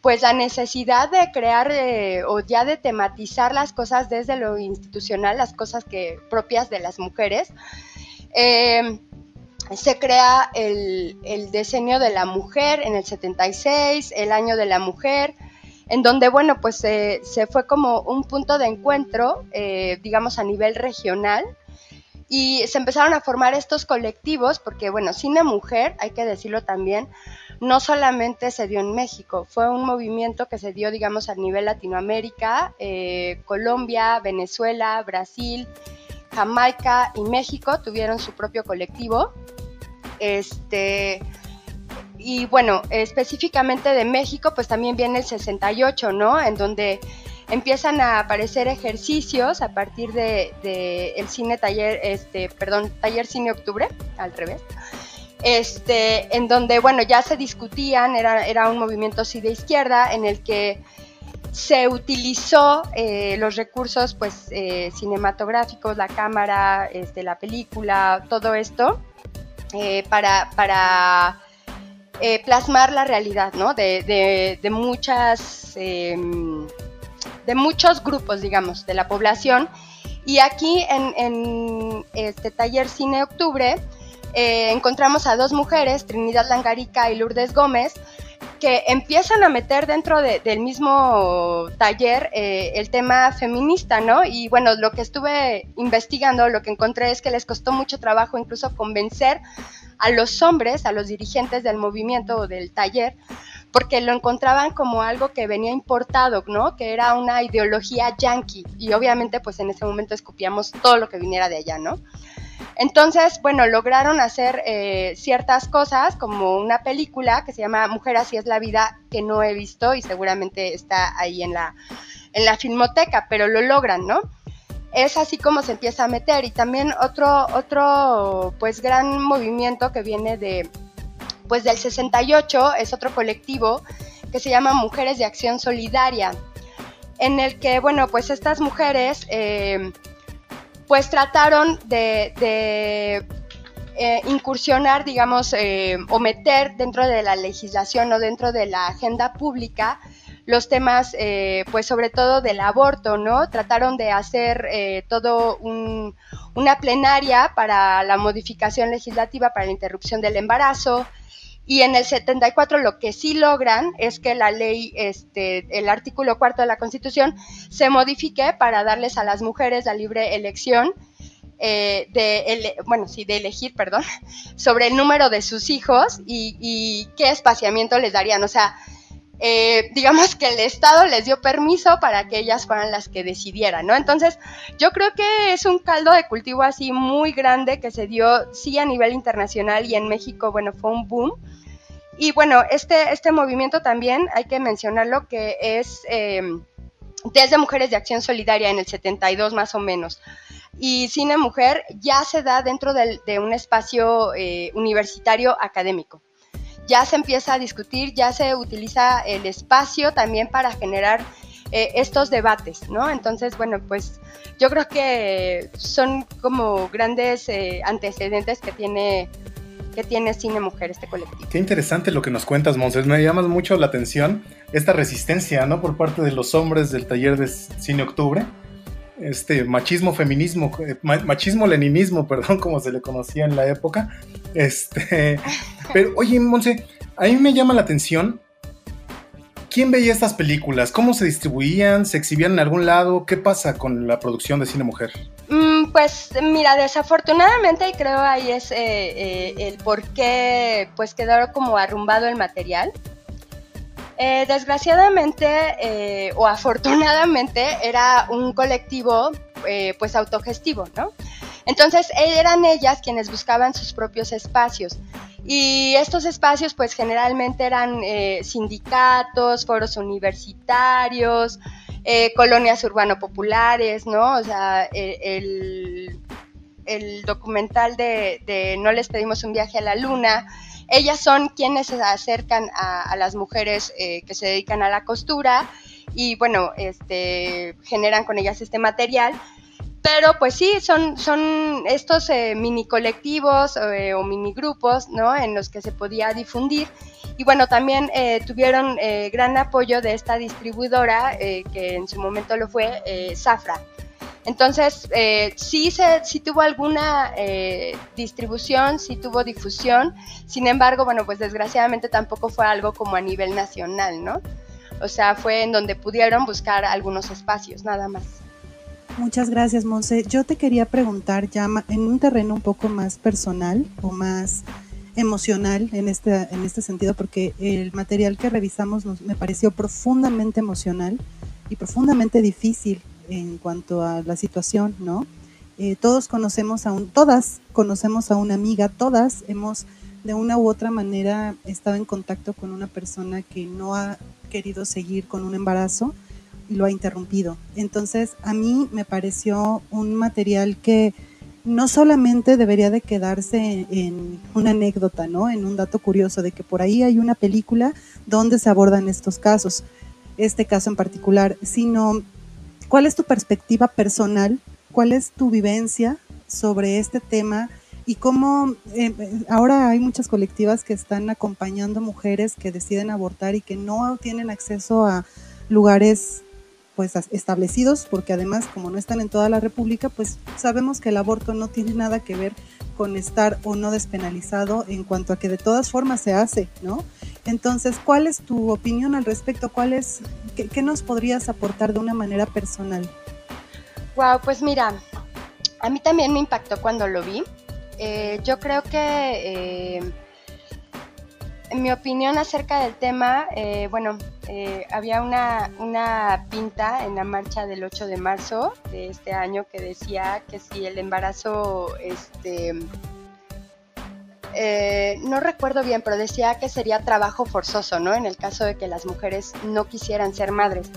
pues la necesidad de crear o ya de tematizar las cosas desde lo institucional, las cosas que propias de las mujeres. se crea el, el diseño de la mujer en el 76, el año de la mujer, en donde, bueno, pues se fue como un punto de encuentro, eh, digamos, a nivel regional, y se empezaron a formar estos colectivos, porque, bueno, Cine Mujer, hay que decirlo también, no solamente se dio en México, fue un movimiento que se dio, digamos, a nivel Latinoamérica, eh, Colombia, Venezuela, Brasil, Jamaica y México tuvieron su propio colectivo. Este, y bueno, específicamente de México, pues también viene el 68, ¿no? En donde empiezan a aparecer ejercicios a partir de, el cine taller, este, perdón, taller cine octubre, al revés. Este, en donde, bueno, ya se discutían, era, era un movimiento así de izquierda, en el que se utilizó eh, los recursos pues eh, cinematográficos, la cámara, este, la película, todo esto eh, para, para plasmar la realidad ¿no? de, muchas em, de muchos grupos digamos de la población y aquí en, en este taller Cine Octubre encontramos a dos mujeres, Trinidad Langarica y Lourdes Gómez, que empiezan a meter dentro del mismo taller eh, el tema feminista, ¿no? Y bueno, lo que estuve investigando, lo que encontré es que les costó mucho trabajo incluso convencer a los hombres, a los dirigentes del movimiento o del taller, porque lo encontraban como algo que venía importado, ¿no? Que era una ideología yankee y obviamente pues en ese momento escupíamos todo lo que viniera de allá, ¿no? Entonces, bueno, lograron hacer eh, ciertas cosas, como una película que se llama Mujer así es la vida, que no he visto y seguramente está ahí en la, en la filmoteca, pero lo logran, ¿no? Es así como se empieza a meter. Y también otro, otro pues gran movimiento que viene de, pues del 68, es otro colectivo que se llama Mujeres de Acción Solidaria, en el que, bueno, pues estas mujeres... Eh, pues trataron de, eh, incursionar, digamos, eh, o meter dentro de la legislación o dentro de la agenda pública los temas, eh, pues sobre todo del aborto, ¿no? Trataron de hacer todo una plenaria para la modificación legislativa para la interrupción del embarazo, y en el 74 lo que sí logran es que la ley, este, el artículo cuarto de la Constitución, se modifique para darles a las mujeres la libre elección eh, de, bueno, sí, de elegir, perdón, sobre el número de sus hijos y, qué espaciamiento les darían. O sea, eh, digamos que el Estado les dio permiso para que ellas fueran las que decidieran, ¿no? Entonces, yo creo que es un caldo de cultivo así muy grande que se dio, sí, a nivel internacional y en México, bueno, fue un boom. Y bueno, este, este movimiento también hay que mencionarlo que es eh, desde Mujeres de Acción Solidaria en el 72 más o menos. Y Cine Mujer ya se da dentro de, un espacio eh, universitario académico. Ya se empieza a discutir, ya se utiliza el espacio también para generar eh, estos debates, ¿no? Entonces, bueno, pues yo creo que son como grandes antecedentes que tiene que tiene Cine Mujer este colectivo. Qué interesante lo que nos cuentas, Monses. Me llama mucho la atención esta resistencia, ¿no? Por parte de los hombres del taller de Cine Octubre. Este machismo, feminismo, eh, machismo, leninismo, perdón, como se le conocía en la época. Este, pero oye, Monse, a mí me llama la atención ¿Quién veía estas películas? ¿Cómo se distribuían? ¿Se exhibían en algún lado? ¿Qué pasa con la producción de cine mujer? Mm, pues mira, desafortunadamente creo ahí es eh, eh, el por qué pues quedó como arrumbado el material. Eh, desgraciadamente o afortunadamente era un colectivo pues autogestivo, ¿no? Entonces eran ellas quienes buscaban sus propios espacios. Y estos espacios pues generalmente eran eh, sindicatos, foros universitarios, eh, colonias urbano-populares, ¿no? O sea, e, el, documental de, No les pedimos un viaje a la luna, ellas son quienes se acercan a, las mujeres eh, que se dedican a la costura y bueno, este, generan con ellas este material pero pues sí, son, son estos eh, mini colectivos eh, o mini grupos, ¿no? En los que se podía difundir. Y bueno, también tuvieron gran apoyo de esta distribuidora, que en su momento lo fue, Zafra. Entonces, sí, se, sí tuvo alguna distribución, sí tuvo difusión. Sin embargo, bueno, pues desgraciadamente tampoco fue algo como a nivel nacional, ¿no? O sea, fue en donde pudieron buscar algunos espacios, nada más. Muchas gracias, Monse. Yo te quería preguntar ya en un terreno un poco más personal o más emocional en este, en este sentido, porque el material que revisamos nos, me pareció profundamente emocional y profundamente difícil en cuanto a la situación, ¿no? Eh, todos conocemos a un, todas conocemos a una amiga, todas hemos de una u otra manera estado en contacto con una persona que no ha querido seguir con un embarazo lo ha interrumpido. Entonces, a mí me pareció un material que no solamente debería de quedarse en una anécdota, ¿no? En un dato curioso de que por ahí hay una película donde se abordan estos casos. este caso en particular, sino cuál es tu perspectiva personal, cuál es tu vivencia sobre este tema y cómo eh, ahora hay muchas colectivas que están acompañando mujeres que deciden abortar y que no tienen acceso a lugares pues establecidos porque además como no están en toda la república pues sabemos que el aborto no tiene nada que ver con estar o no despenalizado en cuanto a que de todas formas se hace, ¿no? Entonces, ¿cuál es tu opinión al respecto? ¿Cuál es, qué, nos podrías aportar de una manera personal? Wow, pues mira, a mí también me impactó cuando lo vi. Eh, yo creo que, eh, mi opinión acerca del tema, eh, bueno, había una, una pinta en la marcha del 8 de marzo de este año que decía que si el embarazo, este, no recuerdo bien, pero decía que sería trabajo forzoso, ¿no? En el caso de que las mujeres no quisieran ser madres.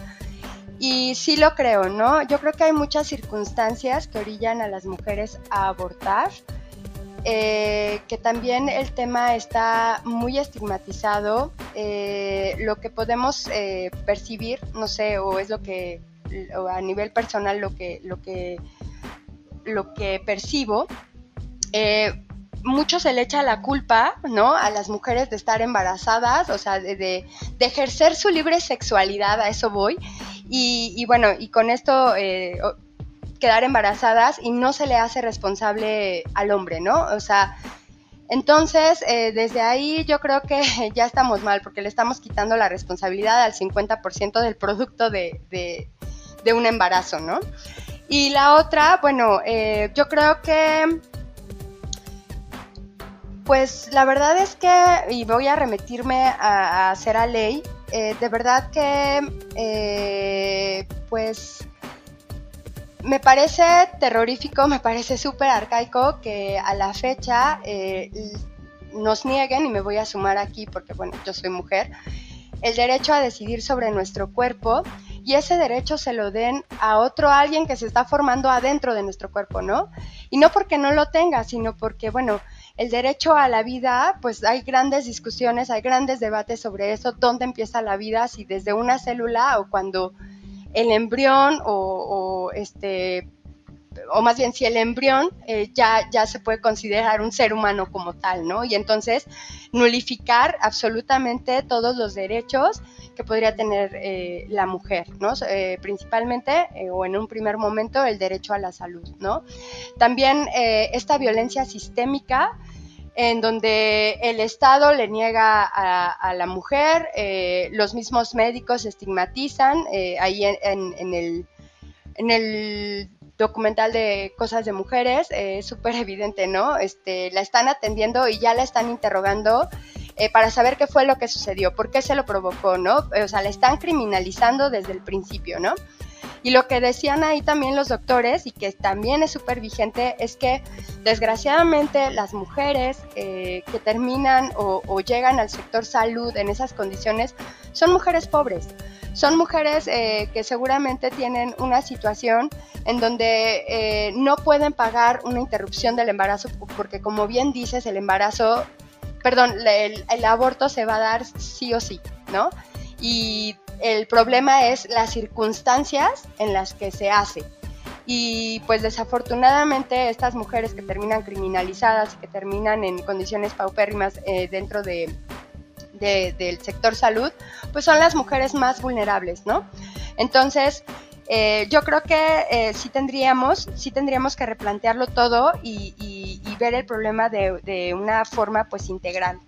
Y sí lo creo, ¿no? Yo creo que hay muchas circunstancias que orillan a las mujeres a abortar. Eh, que también el tema está muy estigmatizado. Eh, lo que podemos eh, percibir, no sé, o es lo que a nivel personal lo que, lo que, lo que percibo, mucho se le echa la culpa, ¿no? A las mujeres de estar embarazadas, o sea, de, ejercer su libre sexualidad, a eso voy. Y, bueno, y con esto eh, quedar embarazadas y no se le hace responsable al hombre, ¿no? O sea, entonces, eh, desde ahí yo creo que ya estamos mal, porque le estamos quitando la responsabilidad al 50% del producto de, de, un embarazo, ¿no? Y la otra, bueno, eh, yo creo que pues la verdad es que, y voy a remitirme a, hacer a ley, eh, de verdad que, pues, me parece terrorífico, me parece súper arcaico que a la fecha eh, nos nieguen, y me voy a sumar aquí porque, bueno, yo soy mujer, el derecho a decidir sobre nuestro cuerpo y ese derecho se lo den a otro alguien que se está formando adentro de nuestro cuerpo, ¿no? Y no porque no lo tenga, sino porque, bueno, el derecho a la vida, pues hay grandes discusiones, hay grandes debates sobre eso, dónde empieza la vida, si desde una célula o cuando el embrión o, este o más bien si el embrión eh, ya, ya se puede considerar un ser humano como tal, ¿no? Y entonces nulificar absolutamente todos los derechos que podría tener eh, la mujer, ¿no? Eh, principalmente o en un primer momento el derecho a la salud, ¿no? También esta violencia sistémica en donde el Estado le niega a, la mujer, eh, los mismos médicos estigmatizan, eh, ahí en, el, en, el, documental de Cosas de Mujeres, eh, es súper evidente, ¿no? Este, la están atendiendo y ya la están interrogando para saber qué fue lo que sucedió, por qué se lo provocó, ¿no? O sea, la están criminalizando desde el principio, ¿no? Y lo que decían ahí también los doctores, y que también es súper vigente, es que desgraciadamente las mujeres eh, que terminan o, llegan al sector salud en esas condiciones son mujeres pobres. Son mujeres eh, que seguramente tienen una situación en donde eh, no pueden pagar una interrupción del embarazo, porque como bien dices, el embarazo, perdón, el, el aborto se va a dar sí o sí, ¿no? Y el problema es las circunstancias en las que se hace. Y pues desafortunadamente estas mujeres que terminan criminalizadas y que terminan en condiciones paupérrimas eh, dentro de, del sector salud, pues son las mujeres más vulnerables, ¿no? Entonces, eh, yo creo que eh, sí tendríamos, sí tendríamos que replantearlo todo y, ver el problema de, de, una forma pues integral.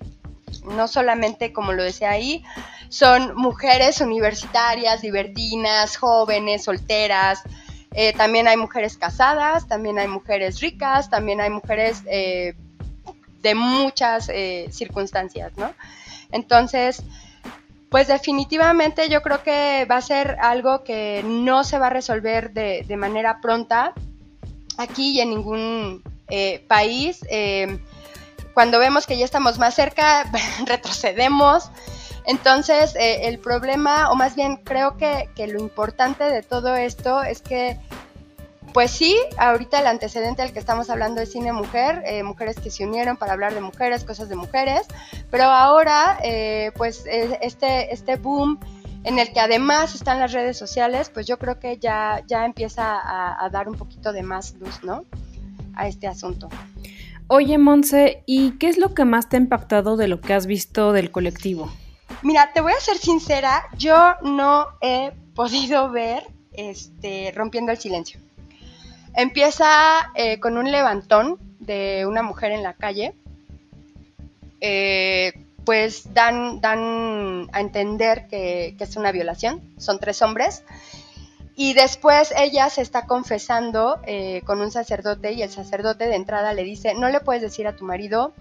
No solamente, como lo decía ahí, son mujeres universitarias, libertinas, jóvenes, solteras. Eh, también hay mujeres casadas, también hay mujeres ricas, también hay mujeres eh, de muchas eh, circunstancias, ¿no? Entonces, pues definitivamente yo creo que va a ser algo que no se va a resolver de, de manera pronta aquí y en ningún país. cuando vemos que ya estamos más cerca, retrocedemos. Entonces, eh, el problema, o más bien creo que, lo importante de todo esto es que, pues sí, ahorita el antecedente al que estamos hablando es cine mujer, eh, mujeres que se unieron para hablar de mujeres, cosas de mujeres, pero ahora, eh, pues este, este boom en el que además están las redes sociales, pues yo creo que ya, ya empieza a, dar un poquito de más luz, ¿no? A este asunto. Oye, Monse, ¿y qué es lo que más te ha impactado de lo que has visto del colectivo? Mira, te voy a ser sincera, yo no he podido ver este, Rompiendo el Silencio. Empieza eh, con un levantón de una mujer en la calle. Eh, pues dan, dan a entender que, es una violación. Son tres hombres. Y después ella se está confesando eh, con un sacerdote y el sacerdote de entrada le dice, no le puedes decir a tu marido,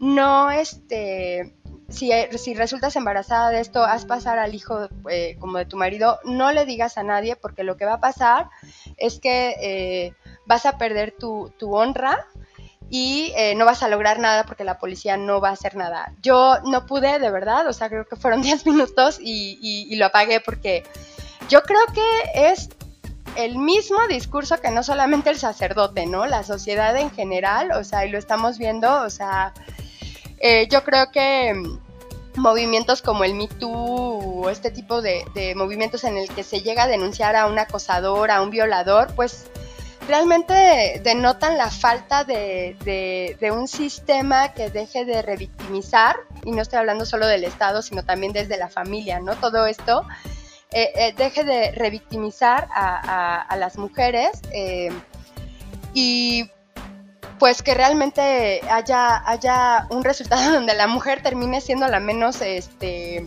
no, este, si, resultas embarazada de esto, haz pasar al hijo eh, como de tu marido, no le digas a nadie porque lo que va a pasar es que eh, vas a perder tu, tu honra y eh, no vas a lograr nada porque la policía no va a hacer nada. Yo no pude, de verdad, o sea, creo que fueron 10 minutos y, lo apagué porque yo creo que es el mismo discurso que no solamente el sacerdote, ¿no? La sociedad en general, o sea, y lo estamos viendo, o sea, eh, yo creo que movimientos como el Me Too o este tipo de, movimientos en el que se llega a denunciar a un acosador, a un violador, pues realmente denotan la falta de, un sistema que deje de revictimizar, y no estoy hablando solo del Estado, sino también desde la familia, ¿no? Todo esto eh, eh, deje de revictimizar a, las mujeres y pues que realmente haya, haya un resultado donde la mujer termine siendo la menos este,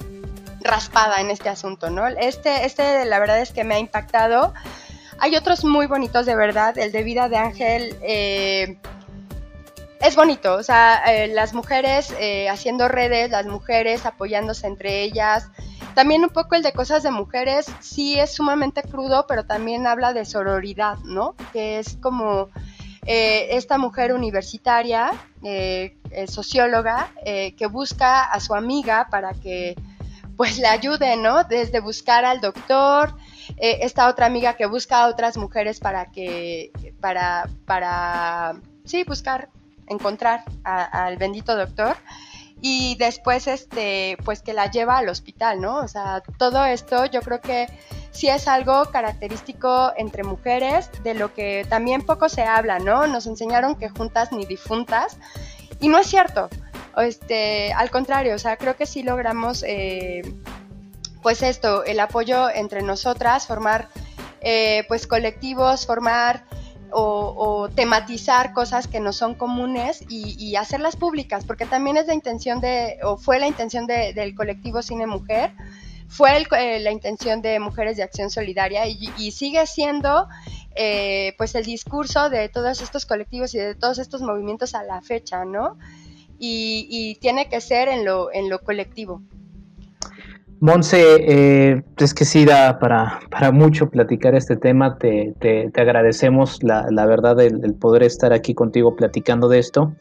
raspada en este asunto, ¿no? Este, este la verdad es que me ha impactado hay otros muy bonitos de verdad. El de Vida de Ángel eh, es bonito. O sea, eh, las mujeres eh, haciendo redes, las mujeres apoyándose entre ellas. También un poco el de cosas de mujeres, sí es sumamente crudo, pero también habla de sororidad, ¿no? Que es como esta mujer universitaria, socióloga, que busca a su amiga para que pues le ayude, ¿no? Desde buscar al doctor, eh, esta otra amiga que busca a otras mujeres para que, para, para, sí, buscar, encontrar al bendito doctor y después este pues que la lleva al hospital, ¿no? O sea, todo esto yo creo que sí es algo característico entre mujeres, de lo que también poco se habla, ¿no? Nos enseñaron que juntas ni difuntas, y no es cierto. Este, al contrario, o sea, creo que sí logramos eh, pues esto, el apoyo entre nosotras, formar eh, pues colectivos, formar o, tematizar cosas que no son comunes y, hacerlas públicas, porque también es la intención de, o fue la intención del colectivo Cine Mujer, fue eh, la intención de Mujeres de Acción Solidaria y, sigue siendo eh, pues el discurso de todos estos colectivos y de todos estos movimientos a la fecha, ¿no? Y, tiene que ser en lo, en lo colectivo. Monse, eh, es que sí da para, para mucho platicar este tema. Te, te, agradecemos la, la verdad el, poder estar aquí contigo platicando de esto.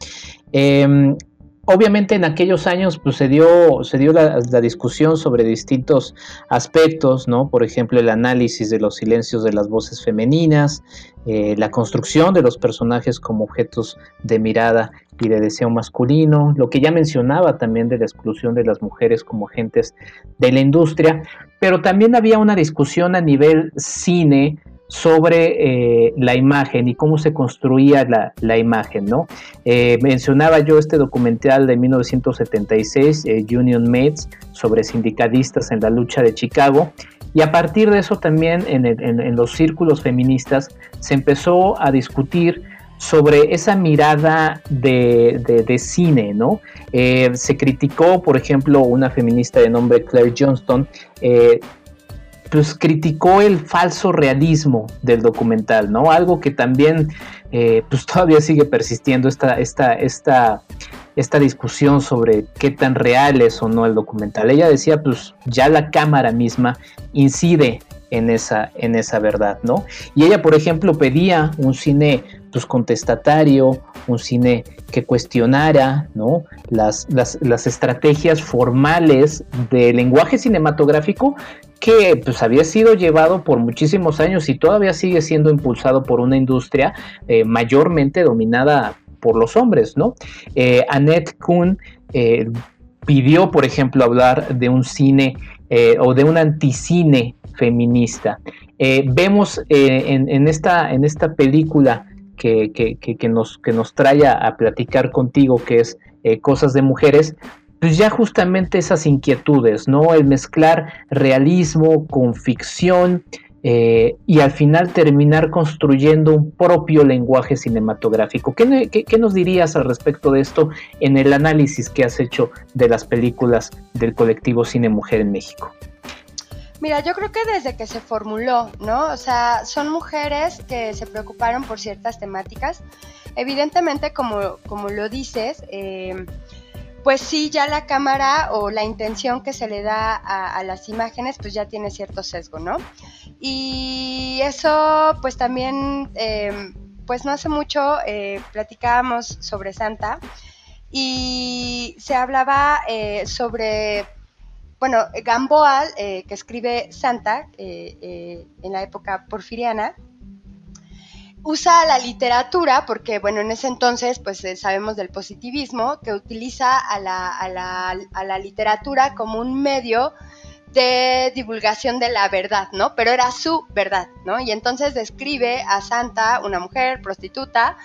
Em, obviamente en aquellos años pues, se dio, se dio la, discusión sobre distintos aspectos, ¿no? Por ejemplo, el análisis de los silencios de las voces femeninas, eh, la construcción de los personajes como objetos de mirada y de deseo masculino, lo que ya mencionaba también de la exclusión de las mujeres como agentes de la industria, pero también había una discusión a nivel cine, sobre eh, la imagen y cómo se construía la, imagen, ¿no? Eh, mencionaba yo este documental de 1976, eh, Union Mates, sobre sindicalistas en la lucha de Chicago, y a partir de eso también en, los círculos feministas se empezó a discutir sobre esa mirada de, cine, ¿no? se criticó, por ejemplo, una feminista de nombre Claire Johnston, pues criticó el falso realismo del documental, ¿no? Algo que también eh, pues todavía sigue persistiendo esta, esta, esta, esta discusión sobre qué tan real es o no el documental. Ella decía, pues ya la cámara misma incide en esa, en esa verdad, ¿no? Y ella, por ejemplo, pedía un cine pues, contestatario, un cine que cuestionara ¿no? las, las, las estrategias formales del lenguaje cinematográfico que pues había sido llevado por muchísimos años y todavía sigue siendo impulsado por una industria eh, mayormente dominada por los hombres, ¿no? Eh, Annette Kuhn eh, pidió, por ejemplo, hablar de un cine o de un anticine feminista. Eh, vemos en, esta, en esta película que, nos, que nos trae a, platicar contigo, que es Cosas de Mujeres, pues ya justamente esas inquietudes, ¿no? El mezclar realismo con ficción, eh, y al final terminar construyendo un propio lenguaje cinematográfico. ¿Qué, nos dirías al respecto de esto en el análisis que has hecho de las películas del colectivo Cine Mujer en México? Mira, yo creo que desde que se formuló, ¿no? O sea, son mujeres que se preocuparon por ciertas temáticas. Evidentemente, como, como lo dices, eh, pues sí, ya la cámara o la intención que se le da a, las imágenes, pues ya tiene cierto sesgo, ¿no? Y eso, pues también, em, pues no hace mucho eh, platicábamos sobre Santa y se hablaba eh, sobre, bueno, Gamboa, eh, que escribe Santa en la época porfiriana, usa la literatura, porque bueno, en ese entonces pues eh, sabemos del positivismo, que utiliza a la, a, la, a la, literatura como un medio de divulgación de la verdad, ¿no? Pero era su verdad, ¿no? Y entonces describe a Santa, una mujer prostituta,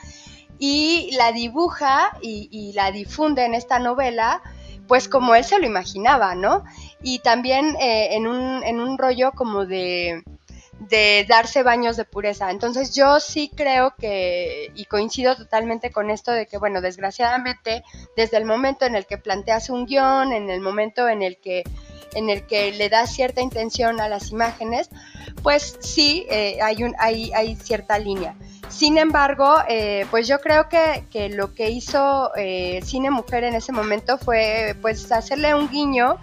y la dibuja y, la difunde en esta novela, pues como él se lo imaginaba, ¿no? Y también eh, en, un, en un rollo como de de darse baños de pureza. Entonces yo sí creo que, y coincido totalmente con esto de que, bueno, desgraciadamente, desde el momento en el que planteas un guion, en el momento en el que, en el que le das cierta intención a las imágenes, pues sí, eh, hay, un, hay, hay cierta línea. Sin embargo, eh, pues yo creo que, que lo que hizo eh, Cine Mujer en ese momento fue pues hacerle un guiño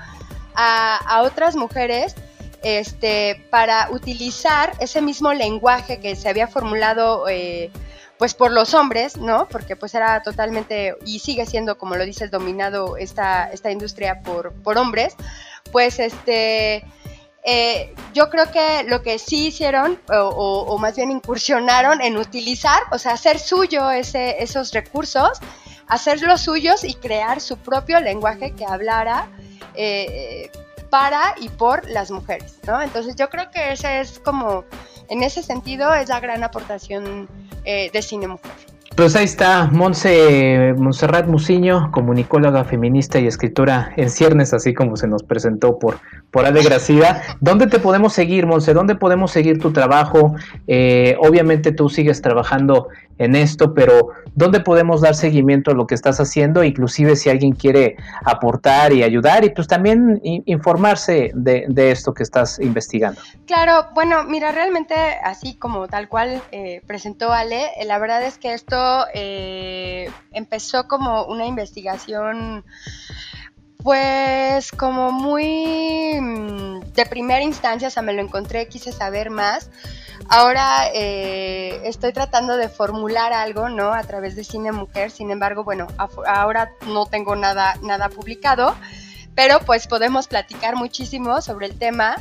a, otras mujeres este, para utilizar ese mismo lenguaje que se había formulado eh, pues por los hombres, ¿no? Porque pues era totalmente, y sigue siendo, como lo dices, dominado esta, esta industria por, por hombres, pues este... Eh, yo creo que lo que sí hicieron, o, más bien incursionaron en utilizar, o sea, hacer suyo ese, esos recursos, hacerlos suyos y crear su propio lenguaje que hablara eh, para y por las mujeres, ¿no? Entonces yo creo que ese es como, en ese sentido, es la gran aportación eh, de Cine Mujer. Pues ahí está Monse Monserrat Muciño, comunicóloga feminista y escritora en ciernes, así como se nos presentó por, por Ale Gracida. ¿Dónde te podemos seguir, Monse? ¿Dónde podemos seguir tu trabajo? Eh, obviamente tú sigues trabajando en esto, pero ¿dónde podemos dar seguimiento a lo que estás haciendo? Inclusive si alguien quiere aportar y ayudar y pues también informarse de, esto que estás investigando. Claro, bueno, mira, realmente así como tal cual eh, presentó Ale, eh, la verdad es que esto eh, empezó como una investigación pues como muy mm, de primera instancia, o sea, me lo encontré, quise saber más. Ahora eh, estoy tratando de formular algo, ¿no? A través de Cine Mujer, sin embargo, bueno, ahora no tengo nada, nada publicado, pero pues podemos platicar muchísimo sobre el tema.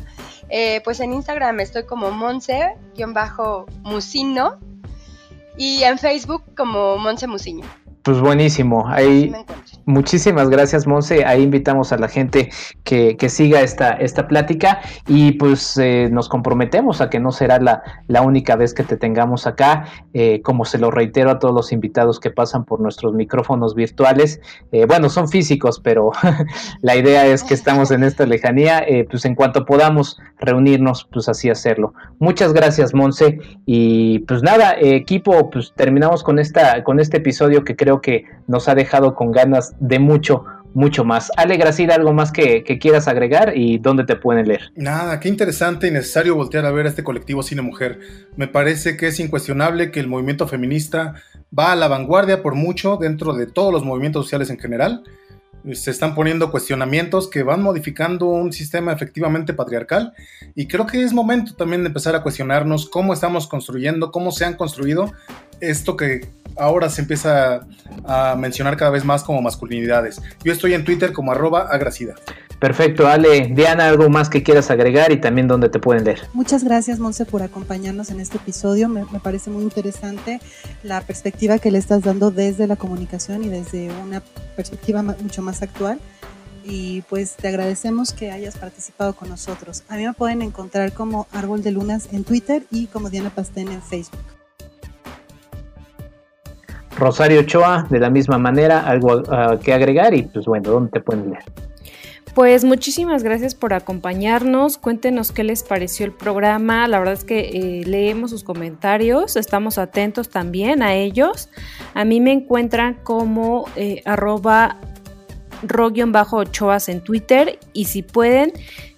Eh, pues en Instagram estoy como Monse-Musino y en Facebook como Monse Musiño. Pues buenísimo. Ahí, muchísimas gracias, Monse. Ahí invitamos a la gente que, que siga esta, esta plática y pues eh, nos comprometemos a que no será la, la única vez que te tengamos acá. Eh, como se lo reitero a todos los invitados que pasan por nuestros micrófonos virtuales. Eh, bueno, son físicos, pero la idea es que estamos en esta lejanía. pues en cuanto podamos reunirnos, pues así hacerlo. Muchas gracias, Monse. Y pues nada, equipo, pues terminamos con, esta, con este episodio que creo que nos ha dejado con ganas de mucho, mucho más. Ale Gracida, ¿algo más que, quieras agregar y dónde te pueden leer? Nada, qué interesante y necesario voltear a ver a este colectivo Cine Mujer. Me parece que es incuestionable que el movimiento feminista va a la vanguardia por mucho dentro de todos los movimientos sociales en general. Se están poniendo cuestionamientos que van modificando un sistema efectivamente patriarcal y creo que es momento también de empezar a cuestionarnos cómo estamos construyendo, cómo se han construido esto que ahora se empieza a mencionar cada vez más como masculinidades. Yo estoy en Twitter como arroba agracida. Perfecto, Ale. Diana, ¿algo más que quieras agregar y también dónde te pueden leer? Muchas gracias, Monse, por acompañarnos en este episodio. Me, me, parece muy interesante la perspectiva que le estás dando desde la comunicación y desde una perspectiva mucho más actual. y pues te agradecemos que hayas participado con nosotros. A mí me pueden encontrar como Árbol de Lunas en Twitter y como Diana Pastén en Facebook. Rosario Ochoa, de la misma manera, algo uh, que agregar y pues bueno, ¿dónde te pueden leer? Pues muchísimas gracias por acompañarnos. Cuéntenos qué les pareció el programa. La verdad es que eh, leemos sus comentarios, estamos atentos también a ellos. A mí me encuentran como eh, arroba ro-ochoas en Twitter y si pueden,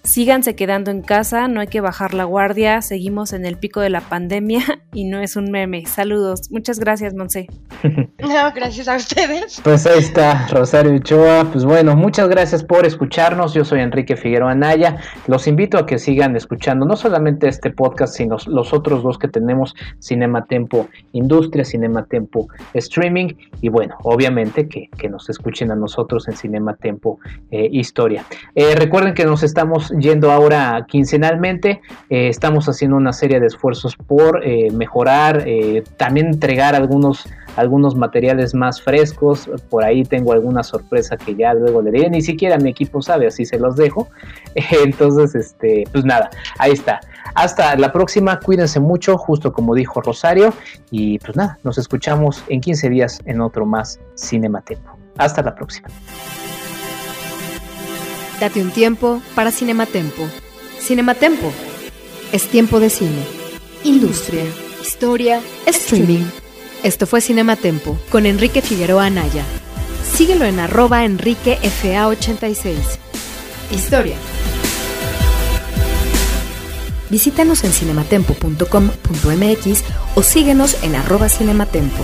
síganse quedando en casa, no hay que bajar la guardia, seguimos en el pico de la pandemia y no es un meme. Saludos, muchas gracias, Monse. No, gracias a ustedes. Pues ahí está, Rosario Ochoa. Pues bueno, muchas gracias por escucharnos. Yo soy Enrique Figueroa Anaya. Los invito a que sigan escuchando no solamente este podcast, sino los otros dos que tenemos, Cinema Tempo Industria, Cinema Tempo Streaming y bueno, obviamente que, nos escuchen a nosotros en Cinema Tempo eh, Historia. Eh, recuerden que nos estamos yendo ahora quincenalmente. Eh, estamos haciendo una serie de esfuerzos por eh, mejorar, eh, también entregar algunos, algunos materiales más frescos. Por ahí tengo alguna sorpresa que ya luego le diré. Ni siquiera mi equipo sabe, así se los dejo. Entonces, este, pues nada, ahí está. Hasta la próxima, cuídense mucho, justo como dijo Rosario. Y pues nada, nos escuchamos en 15 días en otro más Cinematempo. Hasta la próxima. Date un tiempo para Cinematempo. Cinematempo. Es tiempo de cine. Industria. Historia. Streaming. Esto fue Cinematempo con Enrique Figueroa Anaya. Síguelo en arroba enriquefa86. Historia. Visítanos en cinematempo.com.mx o síguenos en arroba cinematempo.